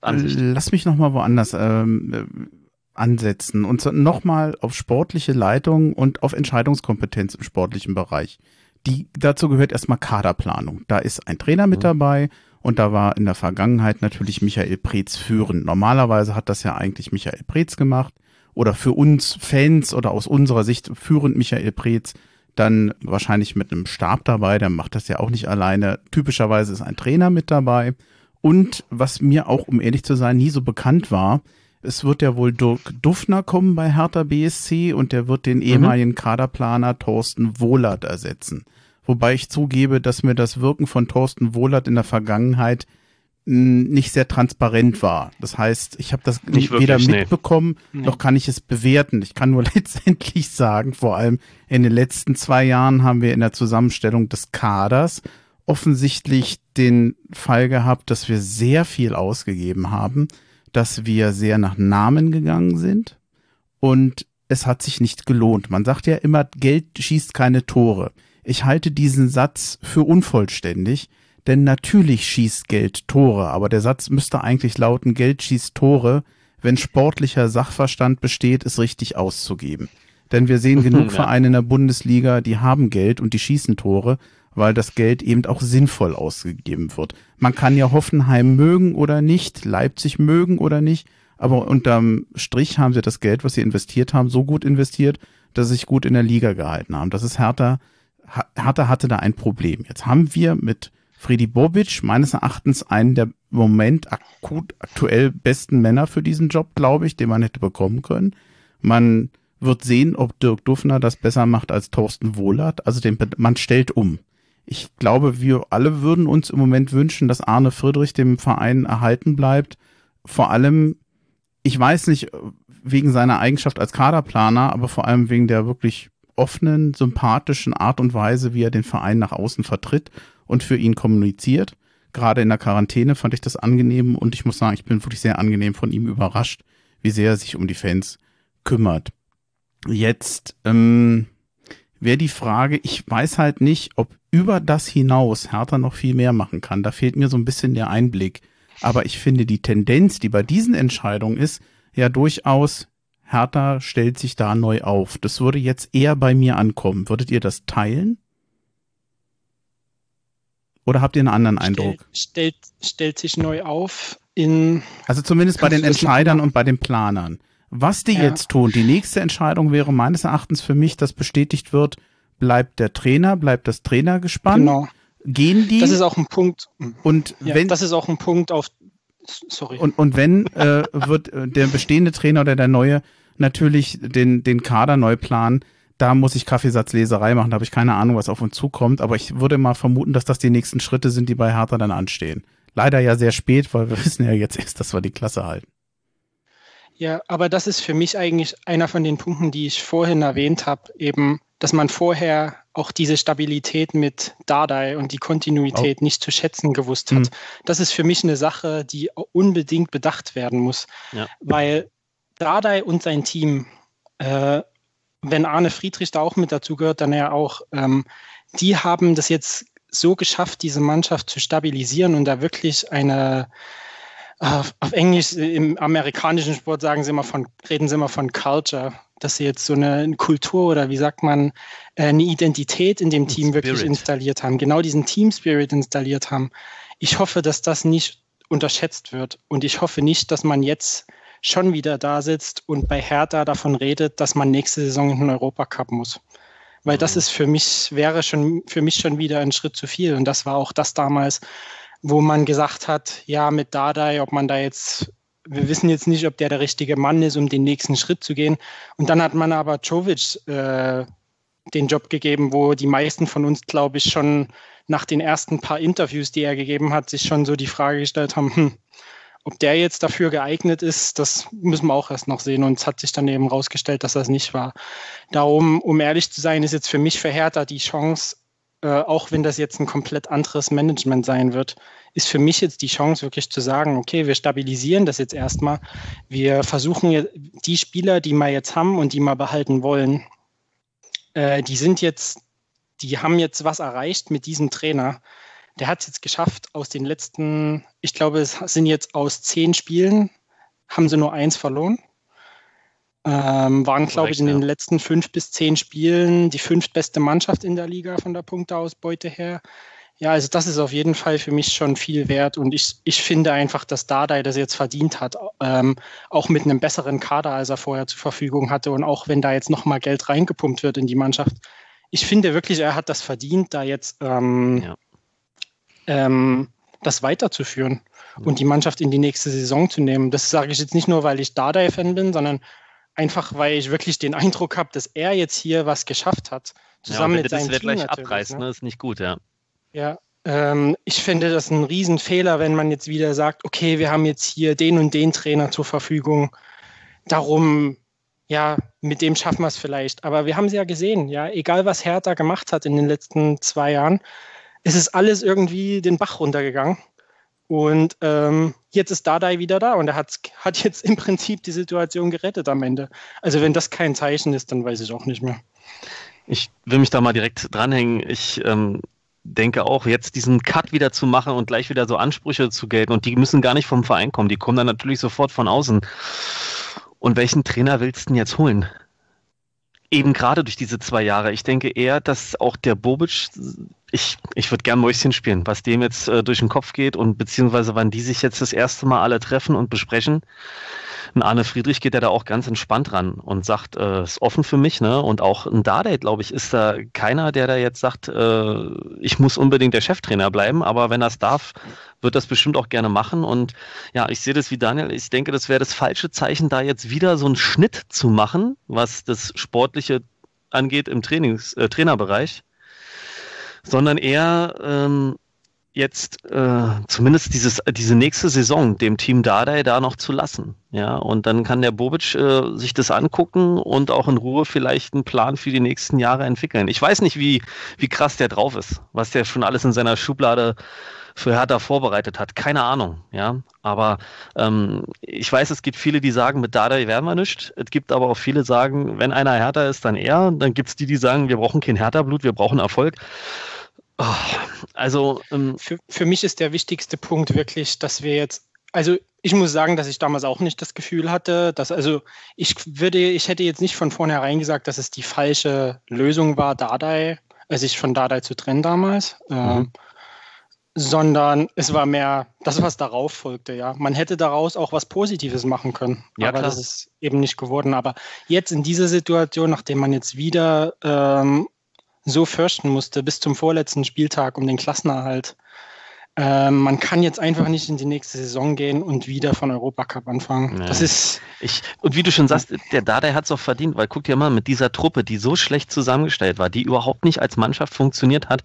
Ansicht. Lass mich nochmal woanders ähm, äh, ansetzen und nochmal auf sportliche Leitung und auf Entscheidungskompetenz im sportlichen Bereich. Die, dazu gehört erstmal Kaderplanung. Da ist ein Trainer mit mhm. dabei und da war in der Vergangenheit natürlich Michael Preetz führend. Normalerweise hat das ja eigentlich Michael Preetz gemacht oder für uns Fans oder aus unserer Sicht führend Michael Preetz dann wahrscheinlich mit einem Stab dabei, der macht das ja auch nicht alleine. Typischerweise ist ein Trainer mit dabei. Und was mir auch, um ehrlich zu sein, nie so bekannt war, es wird ja wohl Dirk Duffner kommen bei Hertha BSC und der wird den mhm. ehemaligen Kaderplaner Thorsten Wohlert ersetzen. Wobei ich zugebe, dass mir das Wirken von Thorsten Wohlert in der Vergangenheit nicht sehr transparent war. Das heißt, ich habe das Nicht weder wirklich, mitbekommen, Nee. noch kann ich es bewerten. Ich kann nur letztendlich sagen, vor allem in den letzten zwei Jahren haben wir in der Zusammenstellung des Kaders offensichtlich den Fall gehabt, dass wir sehr viel ausgegeben haben, dass wir sehr nach Namen gegangen sind und es hat sich nicht gelohnt. Man sagt ja immer, Geld schießt keine Tore. Ich halte diesen Satz für unvollständig, denn natürlich schießt Geld Tore, aber der Satz müsste eigentlich lauten, Geld schießt Tore, wenn sportlicher Sachverstand besteht, es richtig auszugeben. Denn wir sehen genug Ja. Vereine in der Bundesliga, die haben Geld und die schießen Tore, weil das Geld eben auch sinnvoll ausgegeben wird. Man kann ja Hoffenheim mögen oder nicht, Leipzig mögen oder nicht, aber unterm Strich haben sie das Geld, was sie investiert haben, so gut investiert, dass sie sich gut in der Liga gehalten haben. Das ist Hertha. Ha- Hertha hatte da ein Problem. Jetzt haben wir mit Freddy Bobic meines Erachtens einen der Moment akut, aktuell besten Männer für diesen Job, glaube ich, den man hätte bekommen können. Man wird sehen, ob Dirk Duffner das besser macht als Thorsten Wohlert. Also den, man stellt um. Ich glaube, wir alle würden uns im Moment wünschen, dass Arne Friedrich dem Verein erhalten bleibt. Vor allem, ich weiß nicht, wegen seiner Eigenschaft als Kaderplaner, aber vor allem wegen der wirklich offenen, sympathischen Art und Weise, wie er den Verein nach außen vertritt und für ihn kommuniziert. Gerade in der Quarantäne fand ich das angenehm und ich muss sagen, ich bin wirklich sehr angenehm von ihm überrascht, wie sehr er sich um die Fans kümmert. Jetzt ähm, wäre die Frage, ich weiß halt nicht, ob über das hinaus Hertha noch viel mehr machen kann. Da fehlt mir so ein bisschen der Einblick. Aber ich finde die Tendenz, die bei diesen Entscheidungen ist, ja durchaus, Hertha stellt sich da neu auf. Das würde jetzt eher bei mir ankommen. Würdet ihr das teilen? Oder habt ihr einen anderen Eindruck? Stellt, stellt, stellt sich neu auf in. Also zumindest bei den Entscheidern und bei den Planern. Was die Ja. jetzt tun, die nächste Entscheidung wäre meines Erachtens für mich, dass bestätigt wird, bleibt der Trainer, bleibt das Trainergespann, Genau. gehen die Das ist auch ein Punkt. und Ja, wenn das ist auch ein Punkt auf. Sorry. und, und wenn äh, wird äh, der bestehende Trainer oder der neue natürlich den, den Kader neu planen, da muss ich Kaffeesatzleserei machen, da habe ich keine Ahnung, was auf uns zukommt, aber ich würde mal vermuten, dass das die nächsten Schritte sind, die bei Hertha dann anstehen. Leider ja sehr spät, weil wir wissen ja jetzt erst, dass wir die Klasse halten. Ja, aber das ist für mich eigentlich einer von den Punkten, die ich vorhin erwähnt habe, eben, dass man vorher auch diese Stabilität mit Dardai und die Kontinuität nicht zu schätzen gewusst hat. Mhm. Das ist für mich eine Sache, die unbedingt bedacht werden muss, Ja. weil Dardai und sein Team, äh, wenn Arne Friedrich da auch mit dazu gehört, dann ja auch, ähm, die haben das jetzt so geschafft, diese Mannschaft zu stabilisieren und da wirklich eine auf, auf Englisch, im amerikanischen Sport sagen sie immer von, reden sie immer von Culture, dass sie jetzt so eine Kultur oder wie sagt man, äh, eine Identität in dem Team wirklich Spirit. installiert haben, genau diesen Team Spirit installiert haben. Ich hoffe, dass das nicht unterschätzt wird und ich hoffe nicht, dass man jetzt schon wieder da sitzt und bei Hertha davon redet, dass man nächste Saison in den Europacup muss. Weil das Mhm. ist für mich, wäre schon für mich schon wieder ein Schritt zu viel. Und das war auch das damals, wo man gesagt hat, ja, mit Dardai, ob man da jetzt, wir wissen jetzt nicht, ob der der richtige Mann ist, um den nächsten Schritt zu gehen. Und dann hat man aber Jovic äh, den Job gegeben, wo die meisten von uns, glaube ich, schon nach den ersten paar Interviews, die er gegeben hat, sich schon so die Frage gestellt haben, hm, ob der jetzt dafür geeignet ist, das müssen wir auch erst noch sehen. Und es hat sich dann eben rausgestellt, dass das nicht war. Darum, um ehrlich zu sein, ist jetzt für mich Hertha die Chance, äh, auch wenn das jetzt ein komplett anderes Management sein wird, ist für mich jetzt die Chance, wirklich zu sagen, okay, wir stabilisieren das jetzt erstmal. Wir versuchen die Spieler, die wir jetzt haben und die wir behalten wollen, äh, die sind jetzt, die haben jetzt was erreicht mit diesem Trainer. Der hat es jetzt geschafft, aus den letzten, ich glaube, es sind jetzt aus zehn Spielen, haben sie nur eins verloren. Ähm, waren, glaube ich, in den ja. letzten fünf bis zehn Spielen die fünftbeste Mannschaft in der Liga von der Punkteausbeute her. Ja, also das ist auf jeden Fall für mich schon viel wert und ich, ich finde einfach, dass Dardai das jetzt verdient hat, ähm, auch mit einem besseren Kader, als er vorher zur Verfügung hatte und auch wenn da jetzt nochmal Geld reingepumpt wird in die Mannschaft. Ich finde wirklich, er hat das verdient, da jetzt ähm, Ja. ähm, das weiterzuführen und die Mannschaft in die nächste Saison zu nehmen. Das sage ich jetzt nicht nur, weil ich Dardai-Fan bin, sondern einfach, weil ich wirklich den Eindruck habe, dass er jetzt hier was geschafft hat. Ja, Zusammen wenn mit das seinem wieder Team gleich abreißt, ne? ne, ist nicht gut, ja. Ja, Ähm, ich finde das ein Riesenfehler, wenn man jetzt wieder sagt, okay, wir haben jetzt hier den und den Trainer zur Verfügung. Darum, ja, mit dem schaffen wir es vielleicht. Aber wir haben es ja gesehen, ja, egal was Hertha gemacht hat in den letzten zwei Jahren, es ist alles irgendwie den Bach runtergegangen. Und ähm, jetzt ist Dadai wieder da und er hat, hat jetzt im Prinzip die Situation gerettet am Ende. Also wenn das kein Zeichen ist, dann weiß ich auch nicht mehr. Ich will mich da mal direkt dranhängen. Ich ähm, denke auch, jetzt diesen Cut wieder zu machen und gleich wieder so Ansprüche zu gelten und die müssen gar nicht vom Verein kommen, die kommen dann natürlich sofort von außen. Und welchen Trainer willst du denn jetzt holen? Eben gerade durch diese zwei Jahre. Ich denke eher, dass auch der Bobic ich, ich würde gern Mäuschen spielen, was dem jetzt äh, durch den Kopf geht und beziehungsweise wann die sich jetzt das erste Mal alle treffen und besprechen. Ein Arne Friedrich geht ja da auch ganz entspannt ran und sagt, äh, ist offen für mich, ne? Und auch ein Dardate, glaube ich, ist da keiner, der da jetzt sagt, äh, ich muss unbedingt der Cheftrainer bleiben, aber wenn er es darf, wird das bestimmt auch gerne machen. Und ja, ich sehe das wie Daniel. Ich denke, das wäre das falsche Zeichen, da jetzt wieder so einen Schnitt zu machen, was das Sportliche angeht im Trainings, äh, Trainerbereich sondern eher ähm, jetzt äh, zumindest dieses, diese nächste Saison dem Team Dardai da noch zu lassen. Ja, und dann kann der Bobic äh, sich das angucken und auch in Ruhe vielleicht einen Plan für die nächsten Jahre entwickeln. Ich weiß nicht, wie, wie krass der drauf ist, was der schon alles in seiner Schublade für Hertha vorbereitet hat. Keine Ahnung, ja. Aber ähm, ich weiß, es gibt viele, die sagen, mit Dardai werden wir nicht. Es gibt aber auch viele, die sagen, wenn einer Hertha ist, dann er. Dann gibt es die, die sagen, wir brauchen kein Hertha-Blut, wir brauchen Erfolg. Oh, also ähm, für, für mich ist der wichtigste Punkt wirklich, dass wir jetzt, also ich muss sagen, dass ich damals auch nicht das Gefühl hatte, dass also ich würde, ich hätte jetzt nicht von vornherein gesagt, dass es die falsche Lösung war, Dadai, äh, sich von Dadai zu trennen damals. Mhm. Ähm, sondern es war mehr das, was darauf folgte, ja. Man hätte daraus auch was Positives machen können, ja, aber klar. das ist eben nicht geworden. Aber jetzt in dieser Situation, nachdem man jetzt wieder ähm, so fürchten musste bis zum vorletzten Spieltag um den Klassenerhalt. Ähm, man kann jetzt einfach nicht in die nächste Saison gehen und wieder von Europacup anfangen. Nee. Das ist. Ich, und wie du schon sagst, der Dada hat es auch verdient, weil guck dir mal, mit dieser Truppe, die so schlecht zusammengestellt war, die überhaupt nicht als Mannschaft funktioniert hat,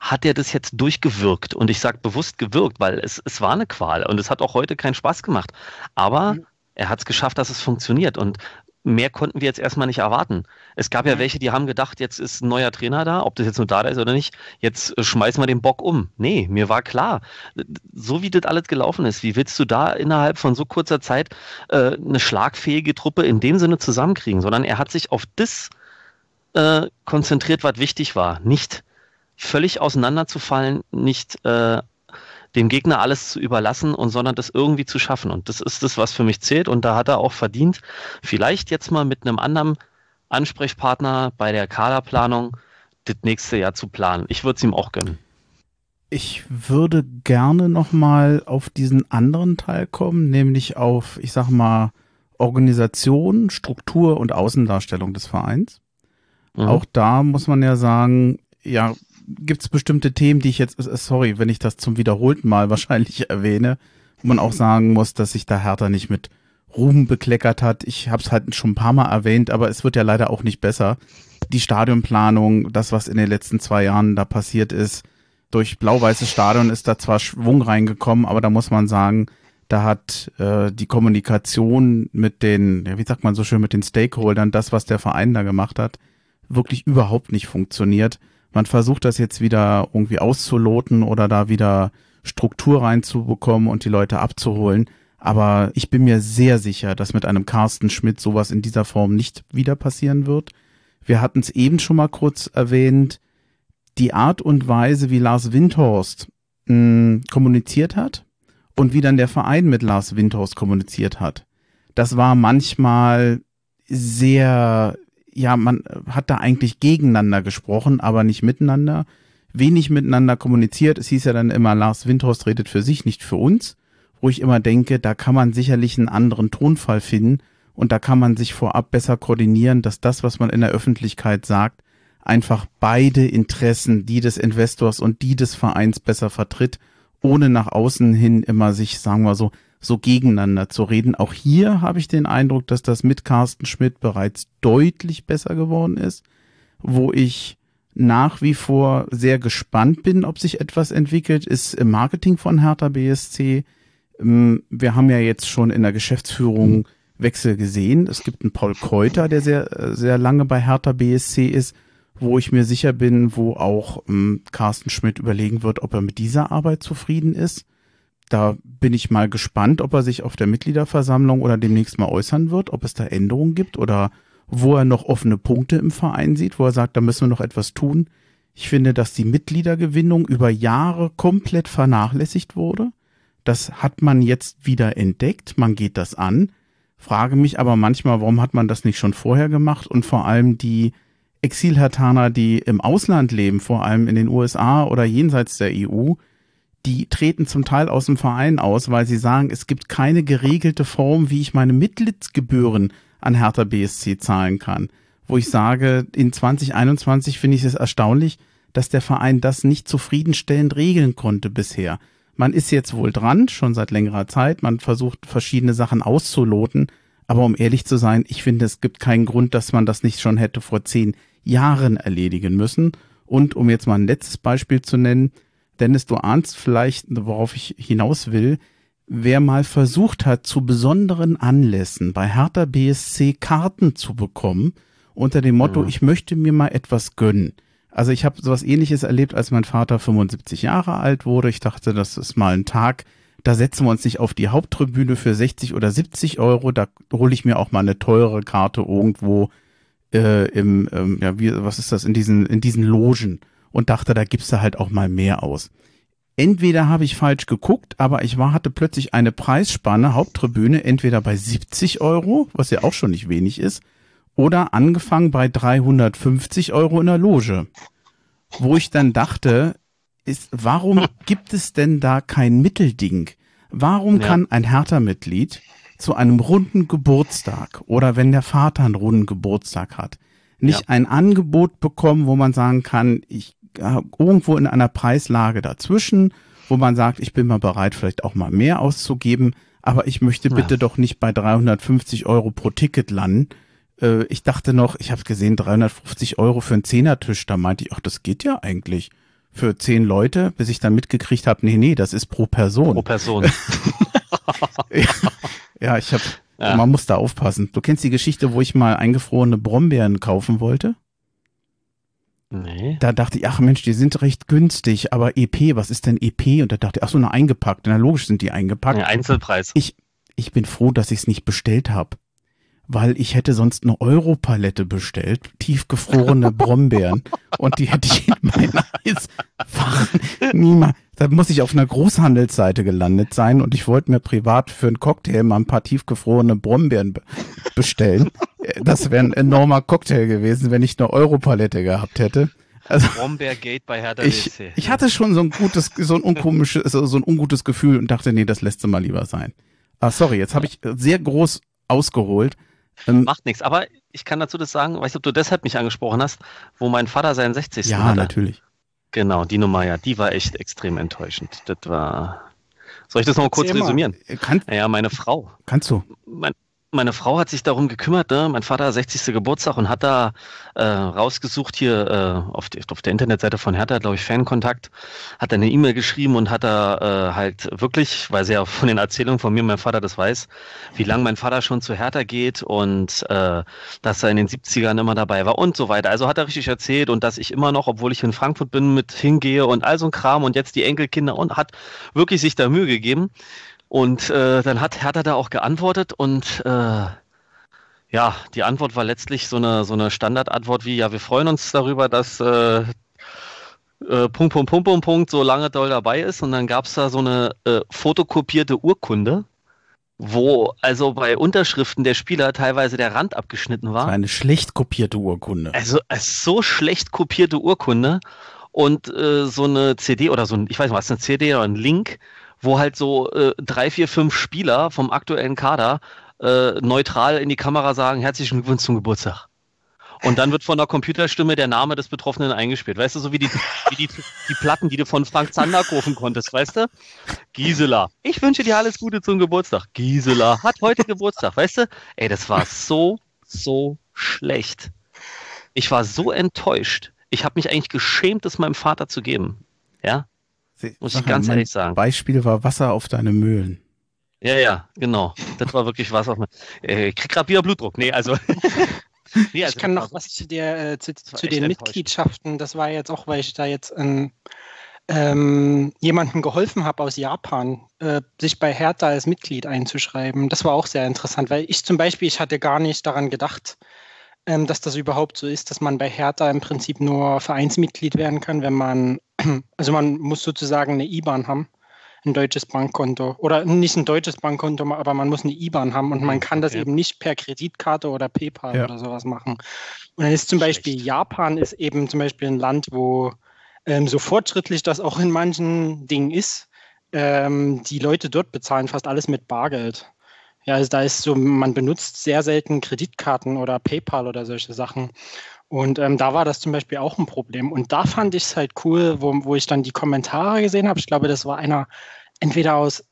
hat er das jetzt durchgewirkt. Und ich sage bewusst gewirkt, weil es, es war eine Qual und es hat auch heute keinen Spaß gemacht. Aber mhm. er hat es geschafft, dass es funktioniert. Und mehr konnten wir jetzt erstmal nicht erwarten. Es gab ja mhm. welche, die haben gedacht, jetzt ist ein neuer Trainer da, ob das jetzt nur da ist oder nicht, jetzt äh, schmeißen wir den Bock um. Nee, mir war klar, so wie das alles gelaufen ist, wie willst du da innerhalb von so kurzer Zeit äh, eine schlagfähige Truppe in dem Sinne zusammenkriegen, sondern er hat sich auf das äh, konzentriert, was wichtig war. Nicht völlig auseinanderzufallen, nicht äh, dem Gegner alles zu überlassen und sondern das irgendwie zu schaffen. Und das ist das, was für mich zählt. Und da hat er auch verdient, vielleicht jetzt mal mit einem anderen Ansprechpartner bei der Kaderplanung das nächste Jahr zu planen. Ich würde es ihm auch gönnen. Ich würde gerne nochmal auf diesen anderen Teil kommen, nämlich auf, ich sag mal, Organisation, Struktur und Außendarstellung des Vereins. Mhm. Auch da muss man ja sagen, ja, gibt es bestimmte Themen, die ich jetzt, äh, sorry, wenn ich das zum wiederholten Mal wahrscheinlich erwähne, wo man auch sagen muss, dass sich da Hertha nicht mit Ruhm bekleckert hat. Ich habe es halt schon ein paar Mal erwähnt, aber es wird ja leider auch nicht besser. Die Stadionplanung, das, was in den letzten zwei Jahren da passiert ist, durch blau-weißes Stadion ist da zwar Schwung reingekommen, aber da muss man sagen, da hat äh, die Kommunikation mit den, ja, wie sagt man so schön, mit den Stakeholdern, das, was der Verein da gemacht hat, wirklich überhaupt nicht funktioniert. Man versucht das jetzt wieder irgendwie auszuloten oder da wieder Struktur reinzubekommen und die Leute abzuholen. Aber ich bin mir sehr sicher, dass mit einem Carsten Schmidt sowas in dieser Form nicht wieder passieren wird. Wir hatten es eben schon mal kurz erwähnt. Die Art und Weise, wie Lars Windhorst mh, hm, kommuniziert hat und wie dann der Verein mit Lars Windhorst kommuniziert hat, das war manchmal sehr ja, man hat da eigentlich gegeneinander gesprochen, aber nicht miteinander. Wenig miteinander kommuniziert. Es hieß ja dann immer, Lars Windhorst redet für sich, nicht für uns. Wo ich immer denke, da kann man sicherlich einen anderen Tonfall finden und da kann man sich vorab besser koordinieren, dass das, was man in der Öffentlichkeit sagt, einfach beide Interessen, die des Investors und die des Vereins besser vertritt, ohne nach außen hin immer sich, sagen wir so, so gegeneinander zu reden. Auch hier habe ich den Eindruck, dass das mit Carsten Schmidt bereits deutlich besser geworden ist, wo ich nach wie vor sehr gespannt bin, ob sich etwas entwickelt, ist im Marketing von Hertha BSC. Ähm, wir haben ja jetzt schon in der Geschäftsführung Wechsel gesehen. Es gibt einen Paul Keuter, der sehr, sehr lange bei Hertha BSC ist, wo ich mir sicher bin, wo auch ähm, Carsten Schmidt überlegen wird, ob er mit dieser Arbeit zufrieden ist. Da bin ich mal gespannt, ob er sich auf der Mitgliederversammlung oder demnächst mal äußern wird, ob es da Änderungen gibt oder wo er noch offene Punkte im Verein sieht, wo er sagt, da müssen wir noch etwas tun. Ich finde, dass die Mitgliedergewinnung über Jahre komplett vernachlässigt wurde. Das hat man jetzt wieder entdeckt. Man geht das an. Frage mich aber manchmal, warum hat man das nicht schon vorher gemacht? Und vor allem die Exilhertaner, die im Ausland leben, vor allem in den USA oder jenseits der EU, die treten zum Teil aus dem Verein aus, weil sie sagen, es gibt keine geregelte Form, wie ich meine Mitgliedsgebühren an Hertha BSC zahlen kann. Wo ich sage, in 2021 finde ich es erstaunlich, dass der Verein das nicht zufriedenstellend regeln konnte bisher. Man ist jetzt wohl dran, schon seit längerer Zeit. Man versucht verschiedene Sachen auszuloten. Aber um ehrlich zu sein, ich finde, es gibt keinen Grund, dass man das nicht schon hätte vor zehn Jahren erledigen müssen. Und um jetzt mal ein letztes Beispiel zu nennen, Dennis, du ahnst vielleicht, worauf ich hinaus will, wer mal versucht hat, zu besonderen Anlässen bei Hertha BSC Karten zu bekommen, unter dem Motto, mhm. ich möchte mir mal etwas gönnen. Also ich habe sowas ähnliches erlebt, als mein Vater 75 Jahre alt wurde. Ich dachte, das ist mal ein Tag, da setzen wir uns nicht auf die Haupttribüne für 60 oder 70 Euro, da hole ich mir auch mal eine teure Karte irgendwo äh, im, ähm, ja, wie, was ist das, in diesen, in diesen Logen und dachte, da gibst du halt auch mal mehr aus entweder habe ich falsch geguckt, aber ich war, hatte plötzlich eine Preisspanne, Haupttribüne, entweder bei 70 Euro, was ja auch schon nicht wenig ist, oder angefangen bei 350 Euro in der Loge. Wo ich dann dachte, ist, warum gibt es denn da kein Mittelding? Warum ja. kann ein Hertha-Mitglied zu einem runden Geburtstag oder wenn der Vater einen runden Geburtstag hat, nicht ja. ein Angebot bekommen, wo man sagen kann, ich irgendwo in einer Preislage dazwischen, wo man sagt, ich bin mal bereit, vielleicht auch mal mehr auszugeben, aber ich möchte bitte ja. doch nicht bei 350 Euro pro Ticket landen. Äh, ich dachte noch, ich habe gesehen, 350 Euro für einen Zehnertisch, da meinte ich, ach, das geht ja eigentlich für zehn Leute, bis ich dann mitgekriegt habe, nee, nee, das ist pro Person. Pro Person. ja, ja, ich habe, ja. man muss da aufpassen. Du kennst die Geschichte, wo ich mal eingefrorene Brombeeren kaufen wollte? Nee. Da dachte ich, ach Mensch, die sind recht günstig, aber EP, was ist denn EP? Und da dachte ich, ach so, eine eingepackt. Na logisch sind die eingepackt. Ja, Einzelpreis. Ich, ich bin froh, dass ich es nicht bestellt habe. Weil ich hätte sonst eine Europalette bestellt, tiefgefrorene Brombeeren. und die hätte ich in meiner Eisfach niemals. Da muss ich auf einer Großhandelsseite gelandet sein und ich wollte mir privat für einen Cocktail mal ein paar tiefgefrorene Brombeeren bestellen. Das wäre ein enormer Cocktail gewesen, wenn ich eine Europalette gehabt hätte. Also, Brombeergate bei Hertha ich, ich hatte schon so ein gutes, so ein unkomisches, so ein ungutes Gefühl und dachte, nee, das lässt du mal lieber sein. Ah, sorry, jetzt habe ich sehr groß ausgeholt. Ähm, Macht nichts, aber ich kann dazu das sagen, weißt du, ob du deshalb mich angesprochen hast, wo mein Vater seinen 60. Ja, hatte. natürlich. Genau, die Nummer, ja, die war echt extrem enttäuschend. Das war. Soll ich das noch kurz resümieren? Kann, ja, meine Frau. Kannst du? Mein, meine Frau hat sich darum gekümmert, ne? mein Vater hat 60. Geburtstag und hat da äh, rausgesucht hier äh, auf, die, auf der Internetseite von Hertha, glaube ich, Fankontakt, hat da eine E-Mail geschrieben und hat da äh, halt wirklich, weil sie ja von den Erzählungen von mir mein Vater das weiß, wie lange mein Vater schon zu Hertha geht und äh, dass er in den 70ern immer dabei war und so weiter. Also hat er richtig erzählt und dass ich immer noch, obwohl ich in Frankfurt bin, mit hingehe und all so ein Kram und jetzt die Enkelkinder und hat wirklich sich da Mühe gegeben. Und äh, dann hat Hertha da auch geantwortet und äh, ja, die Antwort war letztlich so eine, so eine Standardantwort wie, ja, wir freuen uns darüber, dass äh, äh, Punkt, Punkt, Punkt, Punkt, Punkt so lange doll dabei ist. Und dann gab es da so eine äh, fotokopierte Urkunde, wo also bei Unterschriften der Spieler teilweise der Rand abgeschnitten war. Eine schlecht kopierte Urkunde. Also, also so schlecht kopierte Urkunde und äh, so eine CD oder so ein, ich weiß nicht was, eine CD oder ein Link, wo halt so äh, drei, vier, fünf Spieler vom aktuellen Kader äh, neutral in die Kamera sagen, herzlichen Glückwunsch zum Geburtstag. Und dann wird von der Computerstimme der Name des Betroffenen eingespielt. Weißt du, so wie die, wie die, die Platten, die du von Frank Zander kaufen konntest, weißt du? Gisela, ich wünsche dir alles Gute zum Geburtstag. Gisela hat heute Geburtstag, weißt du? Ey, das war so, so schlecht. Ich war so enttäuscht ich habe mich eigentlich geschämt, es meinem Vater zu geben. Ja, muss ich ganz ehrlich sagen. Beispiel war Wasser auf deine Mühlen. Ja, ja, genau. Das war wirklich Wasser auf meine. Äh, ich krieg gerade wieder Blutdruck. Nee, also. nee, also ich kann noch was zu, der, äh, zu, zu den Mitgliedschaften. Das war jetzt auch, weil ich da jetzt ein ähm, jemandem geholfen habe aus Japan, äh, sich bei Hertha als Mitglied einzuschreiben. Das war auch sehr interessant, weil ich zum Beispiel, ich hatte gar nicht daran gedacht, ähm, dass das überhaupt so ist, dass man bei Hertha im Prinzip nur Vereinsmitglied werden kann, wenn man, also man muss sozusagen eine IBAN haben, ein deutsches Bankkonto oder nicht ein deutsches Bankkonto, aber man muss eine IBAN haben und man kann das okay. eben nicht per Kreditkarte oder PayPal ja. oder sowas machen. Und dann ist zum Schlecht. Beispiel Japan ist eben zum Beispiel ein Land, wo ähm, so fortschrittlich das auch in manchen Dingen ist, ähm, die Leute dort bezahlen fast alles mit Bargeld. Ja, also da ist so, man benutzt sehr selten Kreditkarten oder PayPal oder solche Sachen. Und ähm, da war das zum Beispiel auch ein Problem. Und da fand ich es halt cool, wo, wo ich dann die Kommentare gesehen habe. Ich glaube, das war einer entweder aus,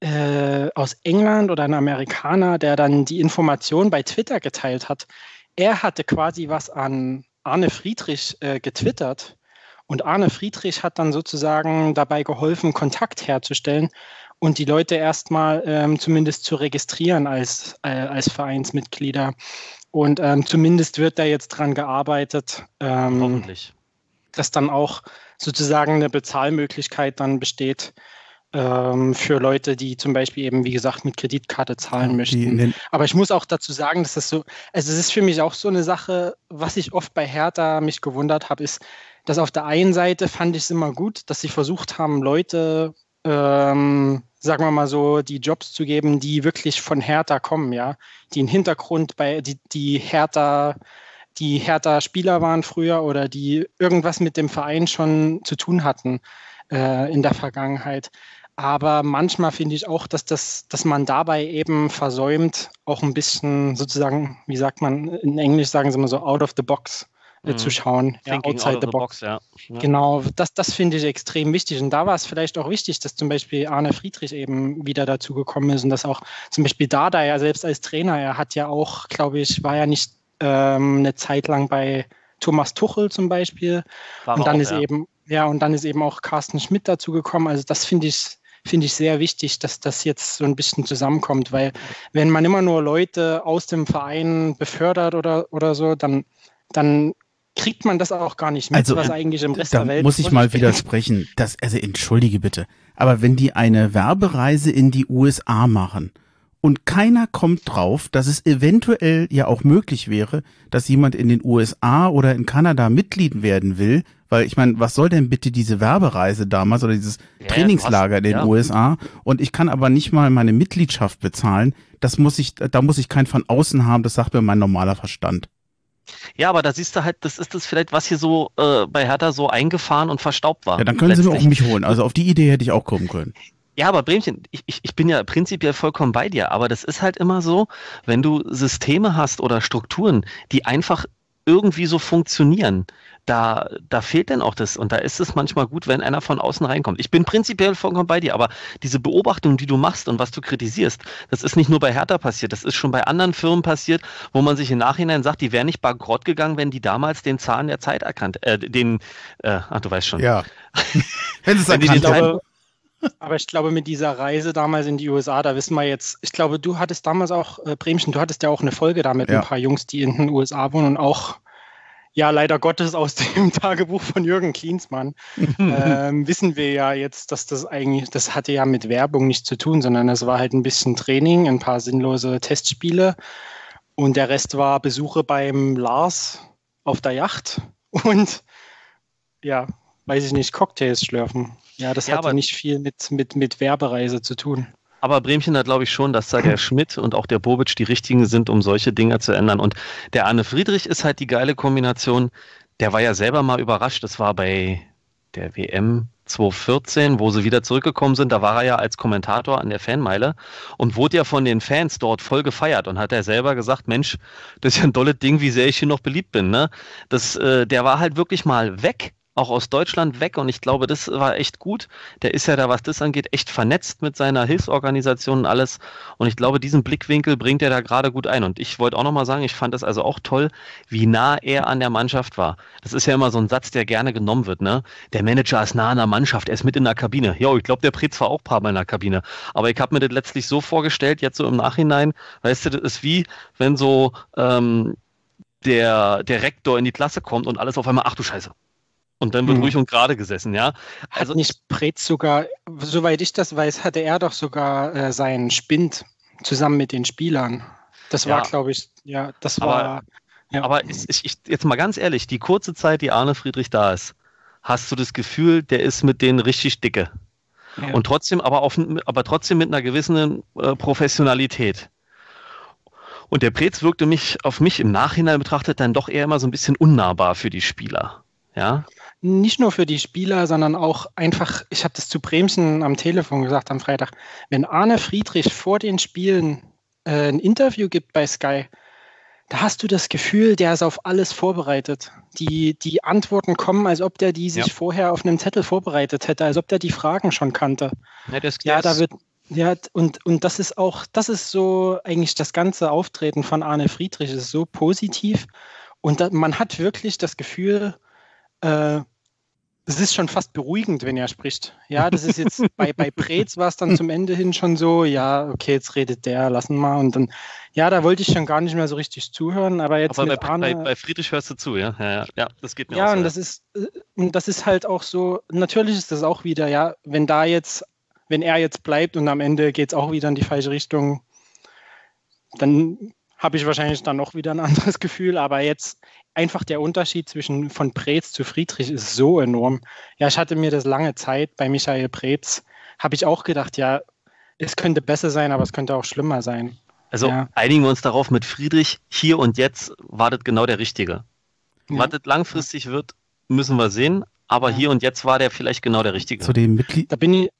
äh, aus England oder ein Amerikaner, der dann die Information bei Twitter geteilt hat. Er hatte quasi was an Arne Friedrich äh, getwittert und Arne Friedrich hat dann sozusagen dabei geholfen, Kontakt herzustellen und die Leute erstmal ähm, zumindest zu registrieren als, äh, als Vereinsmitglieder. Und ähm, zumindest wird da jetzt dran gearbeitet, ähm, Hoffentlich. dass dann auch sozusagen eine Bezahlmöglichkeit dann besteht ähm, für Leute, die zum Beispiel eben, wie gesagt, mit Kreditkarte zahlen möchten. Aber ich muss auch dazu sagen, dass das so, also es ist für mich auch so eine Sache, was ich oft bei Hertha mich gewundert habe, ist, dass auf der einen Seite fand ich es immer gut, dass sie versucht haben, Leute, ähm, sagen wir mal so, die Jobs zu geben, die wirklich von Hertha kommen, ja, die einen Hintergrund bei, die, die Hertha, die Hertha Spieler waren früher oder die irgendwas mit dem Verein schon zu tun hatten äh, in der Vergangenheit. Aber manchmal finde ich auch, dass, das, dass man dabei eben versäumt, auch ein bisschen sozusagen, wie sagt man, in Englisch sagen sie immer so, out of the box äh, zu mhm. schauen. Ja, outside the box. box ja. Ja. Genau, das, das finde ich extrem wichtig. Und da war es vielleicht auch wichtig, dass zum Beispiel Arne Friedrich eben wieder dazu gekommen ist und dass auch zum Beispiel Dada ja selbst als Trainer, er hat ja auch, glaube ich, war ja nicht ähm, eine Zeit lang bei Thomas Tuchel zum Beispiel. War und dann auch, ist eben, ja, und dann ist eben auch Carsten Schmidt dazu gekommen. Also das finde ich finde ich sehr wichtig, dass das jetzt so ein bisschen zusammenkommt, weil wenn man immer nur Leute aus dem Verein befördert oder, oder so, dann, dann kriegt man das auch gar nicht mit, also, was eigentlich im Rest der Welt muss ich mal widersprechen. Das, also entschuldige bitte, aber wenn die eine Werbereise in die USA machen und keiner kommt drauf, dass es eventuell ja auch möglich wäre, dass jemand in den USA oder in Kanada Mitglied werden will, weil ich meine, was soll denn bitte diese Werbereise damals oder dieses ja, Trainingslager in den ja. USA und ich kann aber nicht mal meine Mitgliedschaft bezahlen, das muss ich, da muss ich kein von außen haben, das sagt mir mein normaler Verstand. Ja, aber da siehst du halt, das ist das vielleicht, was hier so äh, bei Hertha so eingefahren und verstaubt war. Ja, dann können letztlich. sie mir auch mich holen. Also auf die Idee hätte ich auch kommen können. Ja, aber Bremchen, ich, ich, ich bin ja prinzipiell vollkommen bei dir, aber das ist halt immer so, wenn du Systeme hast oder Strukturen, die einfach irgendwie so funktionieren, da, da fehlt dann auch das. Und da ist es manchmal gut, wenn einer von außen reinkommt. Ich bin prinzipiell vollkommen bei dir, aber diese Beobachtung, die du machst und was du kritisierst, das ist nicht nur bei Hertha passiert, das ist schon bei anderen Firmen passiert, wo man sich im Nachhinein sagt, die wären nicht bankrott gegangen, wenn die damals den Zahn der Zeit erkannt, äh, den, äh, ach, du weißt schon. Ja. wenn es erkannt. Aber ich glaube, mit dieser Reise damals in die USA, da wissen wir jetzt, ich glaube, du hattest damals auch, äh, Bremchen, du hattest ja auch eine Folge da mit ja. ein paar Jungs, die in den USA wohnen und auch ja, leider Gottes aus dem Tagebuch von Jürgen Klinsmann ähm, wissen wir ja jetzt, dass das eigentlich, das hatte ja mit Werbung nichts zu tun, sondern es war halt ein bisschen Training, ein paar sinnlose Testspiele und der Rest war Besuche beim Lars auf der Yacht und ja, weiß ich nicht, Cocktails schlürfen. Ja, das ja, hatte nicht viel mit, mit, mit Werbereise zu tun. Aber Bremchen hat, glaube ich, schon, dass da der Schmidt und auch der Bobic die richtigen sind, um solche Dinge zu ändern. Und der Arne Friedrich ist halt die geile Kombination. Der war ja selber mal überrascht. Das war bei der WM 2014, wo sie wieder zurückgekommen sind. Da war er ja als Kommentator an der Fanmeile und wurde ja von den Fans dort voll gefeiert und hat er selber gesagt, Mensch, das ist ja ein dolles Ding, wie sehr ich hier noch beliebt bin. Ne? Das, äh, der war halt wirklich mal weg auch aus Deutschland weg und ich glaube, das war echt gut. Der ist ja da, was das angeht, echt vernetzt mit seiner Hilfsorganisation und alles. Und ich glaube, diesen Blickwinkel bringt er da gerade gut ein. Und ich wollte auch nochmal sagen, ich fand das also auch toll, wie nah er an der Mannschaft war. Das ist ja immer so ein Satz, der gerne genommen wird, ne? Der Manager ist nah an der Mannschaft, er ist mit in der Kabine. Ja, ich glaube, der Pretz war auch ein paar Mal in der Kabine. Aber ich habe mir das letztlich so vorgestellt, jetzt so im Nachhinein, weißt du, das ist wie, wenn so ähm, der, der Rektor in die Klasse kommt und alles auf einmal, ach du Scheiße. Und dann wird hm. ruhig und gerade gesessen, ja. Also hat nicht Pretz sogar, soweit ich das weiß, hatte er doch sogar äh, seinen Spind zusammen mit den Spielern. Das war, ja. glaube ich, ja, das war. Aber, ja. aber ist, ich, jetzt mal ganz ehrlich, die kurze Zeit, die Arne Friedrich da ist, hast du das Gefühl, der ist mit denen richtig dicke. Ja. Und trotzdem, aber, auf, aber trotzdem mit einer gewissen äh, Professionalität. Und der Prez wirkte mich auf mich im Nachhinein betrachtet dann doch eher immer so ein bisschen unnahbar für die Spieler. Ja. Nicht nur für die Spieler, sondern auch einfach, ich habe das zu Bremsen am Telefon gesagt am Freitag, wenn Arne Friedrich vor den Spielen äh, ein Interview gibt bei Sky, da hast du das Gefühl, der ist auf alles vorbereitet. Die, die Antworten kommen, als ob der die sich ja. vorher auf einem Zettel vorbereitet hätte, als ob der die Fragen schon kannte. Ja, das, ja da wird, ja, und, und das ist auch, das ist so eigentlich das ganze Auftreten von Arne Friedrich ist so positiv. Und da, man hat wirklich das Gefühl, äh, es ist schon fast beruhigend, wenn er spricht. Ja, das ist jetzt bei, bei Preetz war es dann zum Ende hin schon so, ja, okay, jetzt redet der, lassen wir. Und dann, ja, da wollte ich schon gar nicht mehr so richtig zuhören, aber jetzt. Aber bei, Arne, bei, bei, Friedrich hörst du zu, ja? Ja, ja, ja das geht mir Ja, auch und das ist, äh, und das ist halt auch so, natürlich ist das auch wieder, ja, wenn da jetzt wenn er jetzt bleibt und am Ende geht es auch wieder in die falsche Richtung, dann habe ich wahrscheinlich dann noch wieder ein anderes Gefühl. Aber jetzt einfach der Unterschied zwischen von Preetz zu Friedrich ist so enorm. Ja, ich hatte mir das lange Zeit bei Michael Preetz, habe ich auch gedacht, ja, es könnte besser sein, aber es könnte auch schlimmer sein. Also ja. einigen wir uns darauf mit Friedrich, hier und jetzt wartet genau der Richtige. Ja. Was das langfristig wird, müssen wir sehen. Aber hier und jetzt war der vielleicht genau der richtige. Zu dem Mitglied. Da bin ich,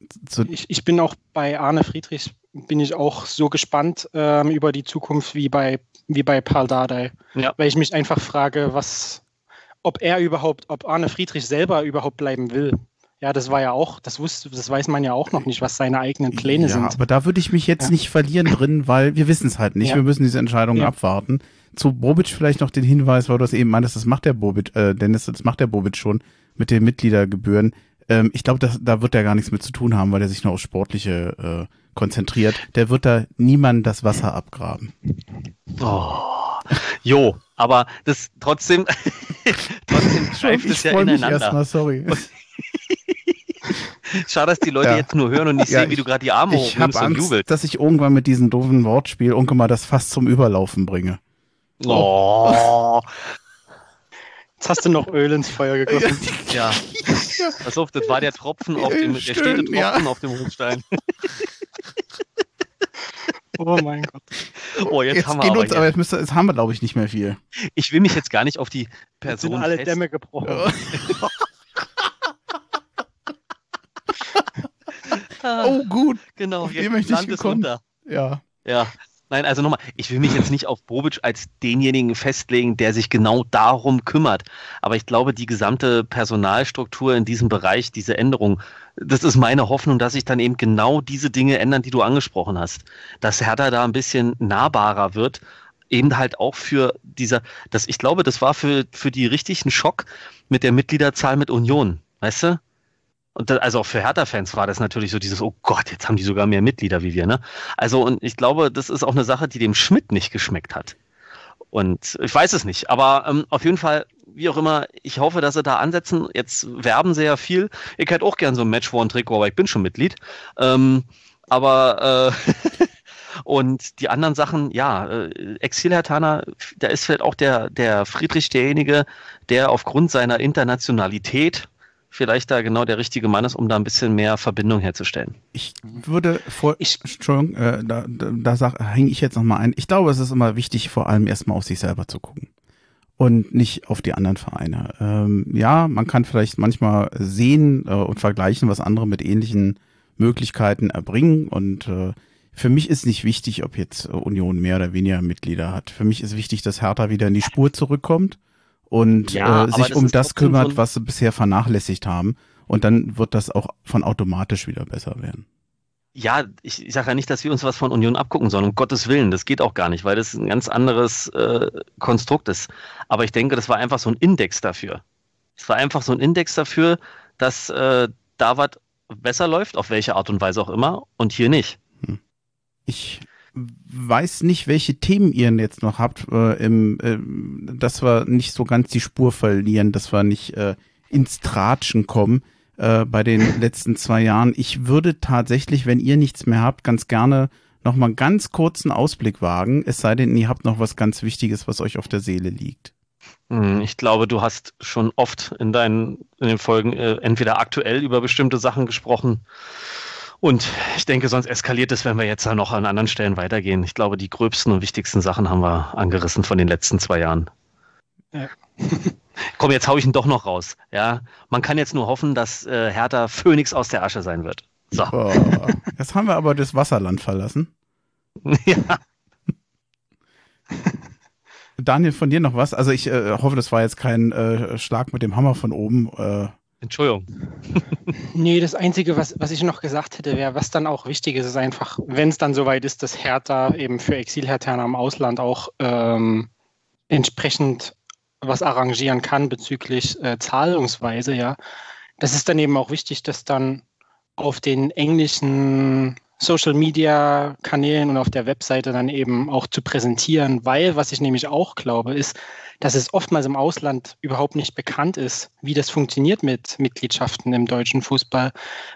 ich, ich bin auch bei Arne Friedrich, bin ich auch so gespannt ähm, über die Zukunft wie bei, wie bei Paul Dardai. Ja. Weil ich mich einfach frage, was, ob er überhaupt, ob Arne Friedrich selber überhaupt bleiben will. Ja, das war ja auch, das wusste, das weiß man ja auch noch nicht, was seine eigenen Pläne ja, sind. Aber da würde ich mich jetzt ja. nicht verlieren drin, weil wir wissen es halt nicht. Ja. Wir müssen diese Entscheidung abwarten. Zu Bobic vielleicht noch den Hinweis, weil du es eben meintest, das macht der Bobic, äh, Dennis, das macht der Bobic schon mit den Mitgliedergebühren. Ähm, ich glaube, da wird er gar nichts mit zu tun haben, weil er sich nur aufs Sportliche äh, konzentriert. Der wird da niemand das Wasser abgraben. Oh. Jo, aber das trotzdem, trotzdem greift es ja ineinander. Erst mal, sorry. Schade, dass die Leute ja. jetzt nur hören und nicht ja, sehen, wie du gerade die Arme hochnimmst und jubelst. dass ich irgendwann mit diesem doofen Wortspiel irgendwann mal das fast zum Überlaufen bringe. Oh. Jetzt hast du noch Öl ins Feuer gegossen. Ja. Pass auf, das war der Tropfen auf dem, der stete Tropfen ja. auf dem Hochstein. Oh mein Gott. Oh, jetzt, jetzt haben wir aber, uns, aber jetzt, müsste, jetzt haben wir, glaube ich, nicht mehr viel. Ich will mich jetzt gar nicht auf die Person. Jetzt sind alle fest. Dämme gebrochen. oh, gut. Genau, jetzt möchte ich gekommen. Unter. Ja. Ja, Nein, also nochmal, ich will mich jetzt nicht auf Bobic als denjenigen festlegen, der sich genau darum kümmert. Aber ich glaube, die gesamte Personalstruktur in diesem Bereich, diese Änderung, das ist meine Hoffnung, dass sich dann eben genau diese Dinge ändern, die du angesprochen hast. Dass Hertha da ein bisschen nahbarer wird, eben halt auch für dieser, das, ich glaube, das war für, für die richtigen Schock mit der Mitgliederzahl mit Union. Weißt du? Und das, also auch für Hertha-Fans war das natürlich so dieses, oh Gott, jetzt haben die sogar mehr Mitglieder wie wir, ne? Also, und ich glaube, das ist auch eine Sache, die dem Schmidt nicht geschmeckt hat. Und ich weiß es nicht, aber ähm, auf jeden Fall, wie auch immer, ich hoffe, dass sie da ansetzen. Jetzt werben sie ja viel. Ich hätte auch gern so ein Match-One-Trikot, aber ich bin schon Mitglied. Ähm, aber äh, und die anderen Sachen, ja, äh, Exil-Hertaner, da ist vielleicht auch der, der Friedrich derjenige, der aufgrund seiner Internationalität vielleicht da genau der richtige Mann ist, um da ein bisschen mehr Verbindung herzustellen. Ich würde vor, ich, Entschuldigung, äh, da, da, da hänge ich jetzt nochmal ein. Ich glaube, es ist immer wichtig, vor allem erstmal auf sich selber zu gucken und nicht auf die anderen Vereine. Ähm, ja, man kann vielleicht manchmal sehen äh, und vergleichen, was andere mit ähnlichen Möglichkeiten erbringen und äh, für mich ist nicht wichtig, ob jetzt Union mehr oder weniger Mitglieder hat. Für mich ist wichtig, dass Hertha wieder in die Spur zurückkommt und Ja, äh, sich das um das kümmert, was sie bisher vernachlässigt haben. Und dann wird das auch von automatisch wieder besser werden. Ja, ich, ich sage ja nicht, dass wir uns was von Union abgucken sollen, um Gottes Willen, das geht auch gar nicht, weil das ein ganz anderes äh, Konstrukt ist. Aber ich denke, das war einfach so ein Index dafür. Es war einfach so ein Index dafür, dass äh, da was besser läuft, auf welche Art und Weise auch immer, und hier nicht. Ich weiß nicht, welche Themen ihr jetzt noch habt, äh, im, äh, dass wir nicht so ganz die Spur verlieren, dass wir nicht äh, ins Tratschen kommen äh, bei den letzten zwei Jahren. Ich würde tatsächlich, wenn ihr nichts mehr habt, ganz gerne noch mal einen ganz kurzen Ausblick wagen, es sei denn, ihr habt noch was ganz Wichtiges, was euch auf der Seele liegt. Hm, Ich glaube, du hast schon oft in deinen in den Folgen äh, entweder aktuell über bestimmte Sachen gesprochen und ich denke, sonst eskaliert es, wenn wir jetzt da noch an anderen Stellen weitergehen. Ich glaube, die gröbsten und wichtigsten Sachen haben wir angerissen von den letzten zwei Jahren. Ja. Komm, jetzt hau ich ihn doch noch raus. Ja, man kann jetzt nur hoffen, dass äh, Hertha Phönix aus der Asche sein wird. So. Oh, jetzt haben wir aber das Wasserland verlassen. ja. Daniel, von dir noch was? Also ich äh, hoffe, das war jetzt kein äh, Schlag mit dem Hammer von oben. Äh, Entschuldigung. Nee, das Einzige, was, was ich noch gesagt hätte, wäre, was dann auch wichtig ist, ist einfach, wenn es dann soweit ist, dass Hertha eben für Exilhertaner im Ausland auch ähm, entsprechend was arrangieren kann bezüglich äh, Zahlungsweise, ja. Das ist dann eben auch wichtig, dass dann auf den englischen Social Media Kanälen und auf der Webseite dann eben auch zu präsentieren, weil was ich nämlich auch glaube, ist, dass es oftmals im Ausland überhaupt nicht bekannt ist, wie das funktioniert mit Mitgliedschaften im deutschen Fußball,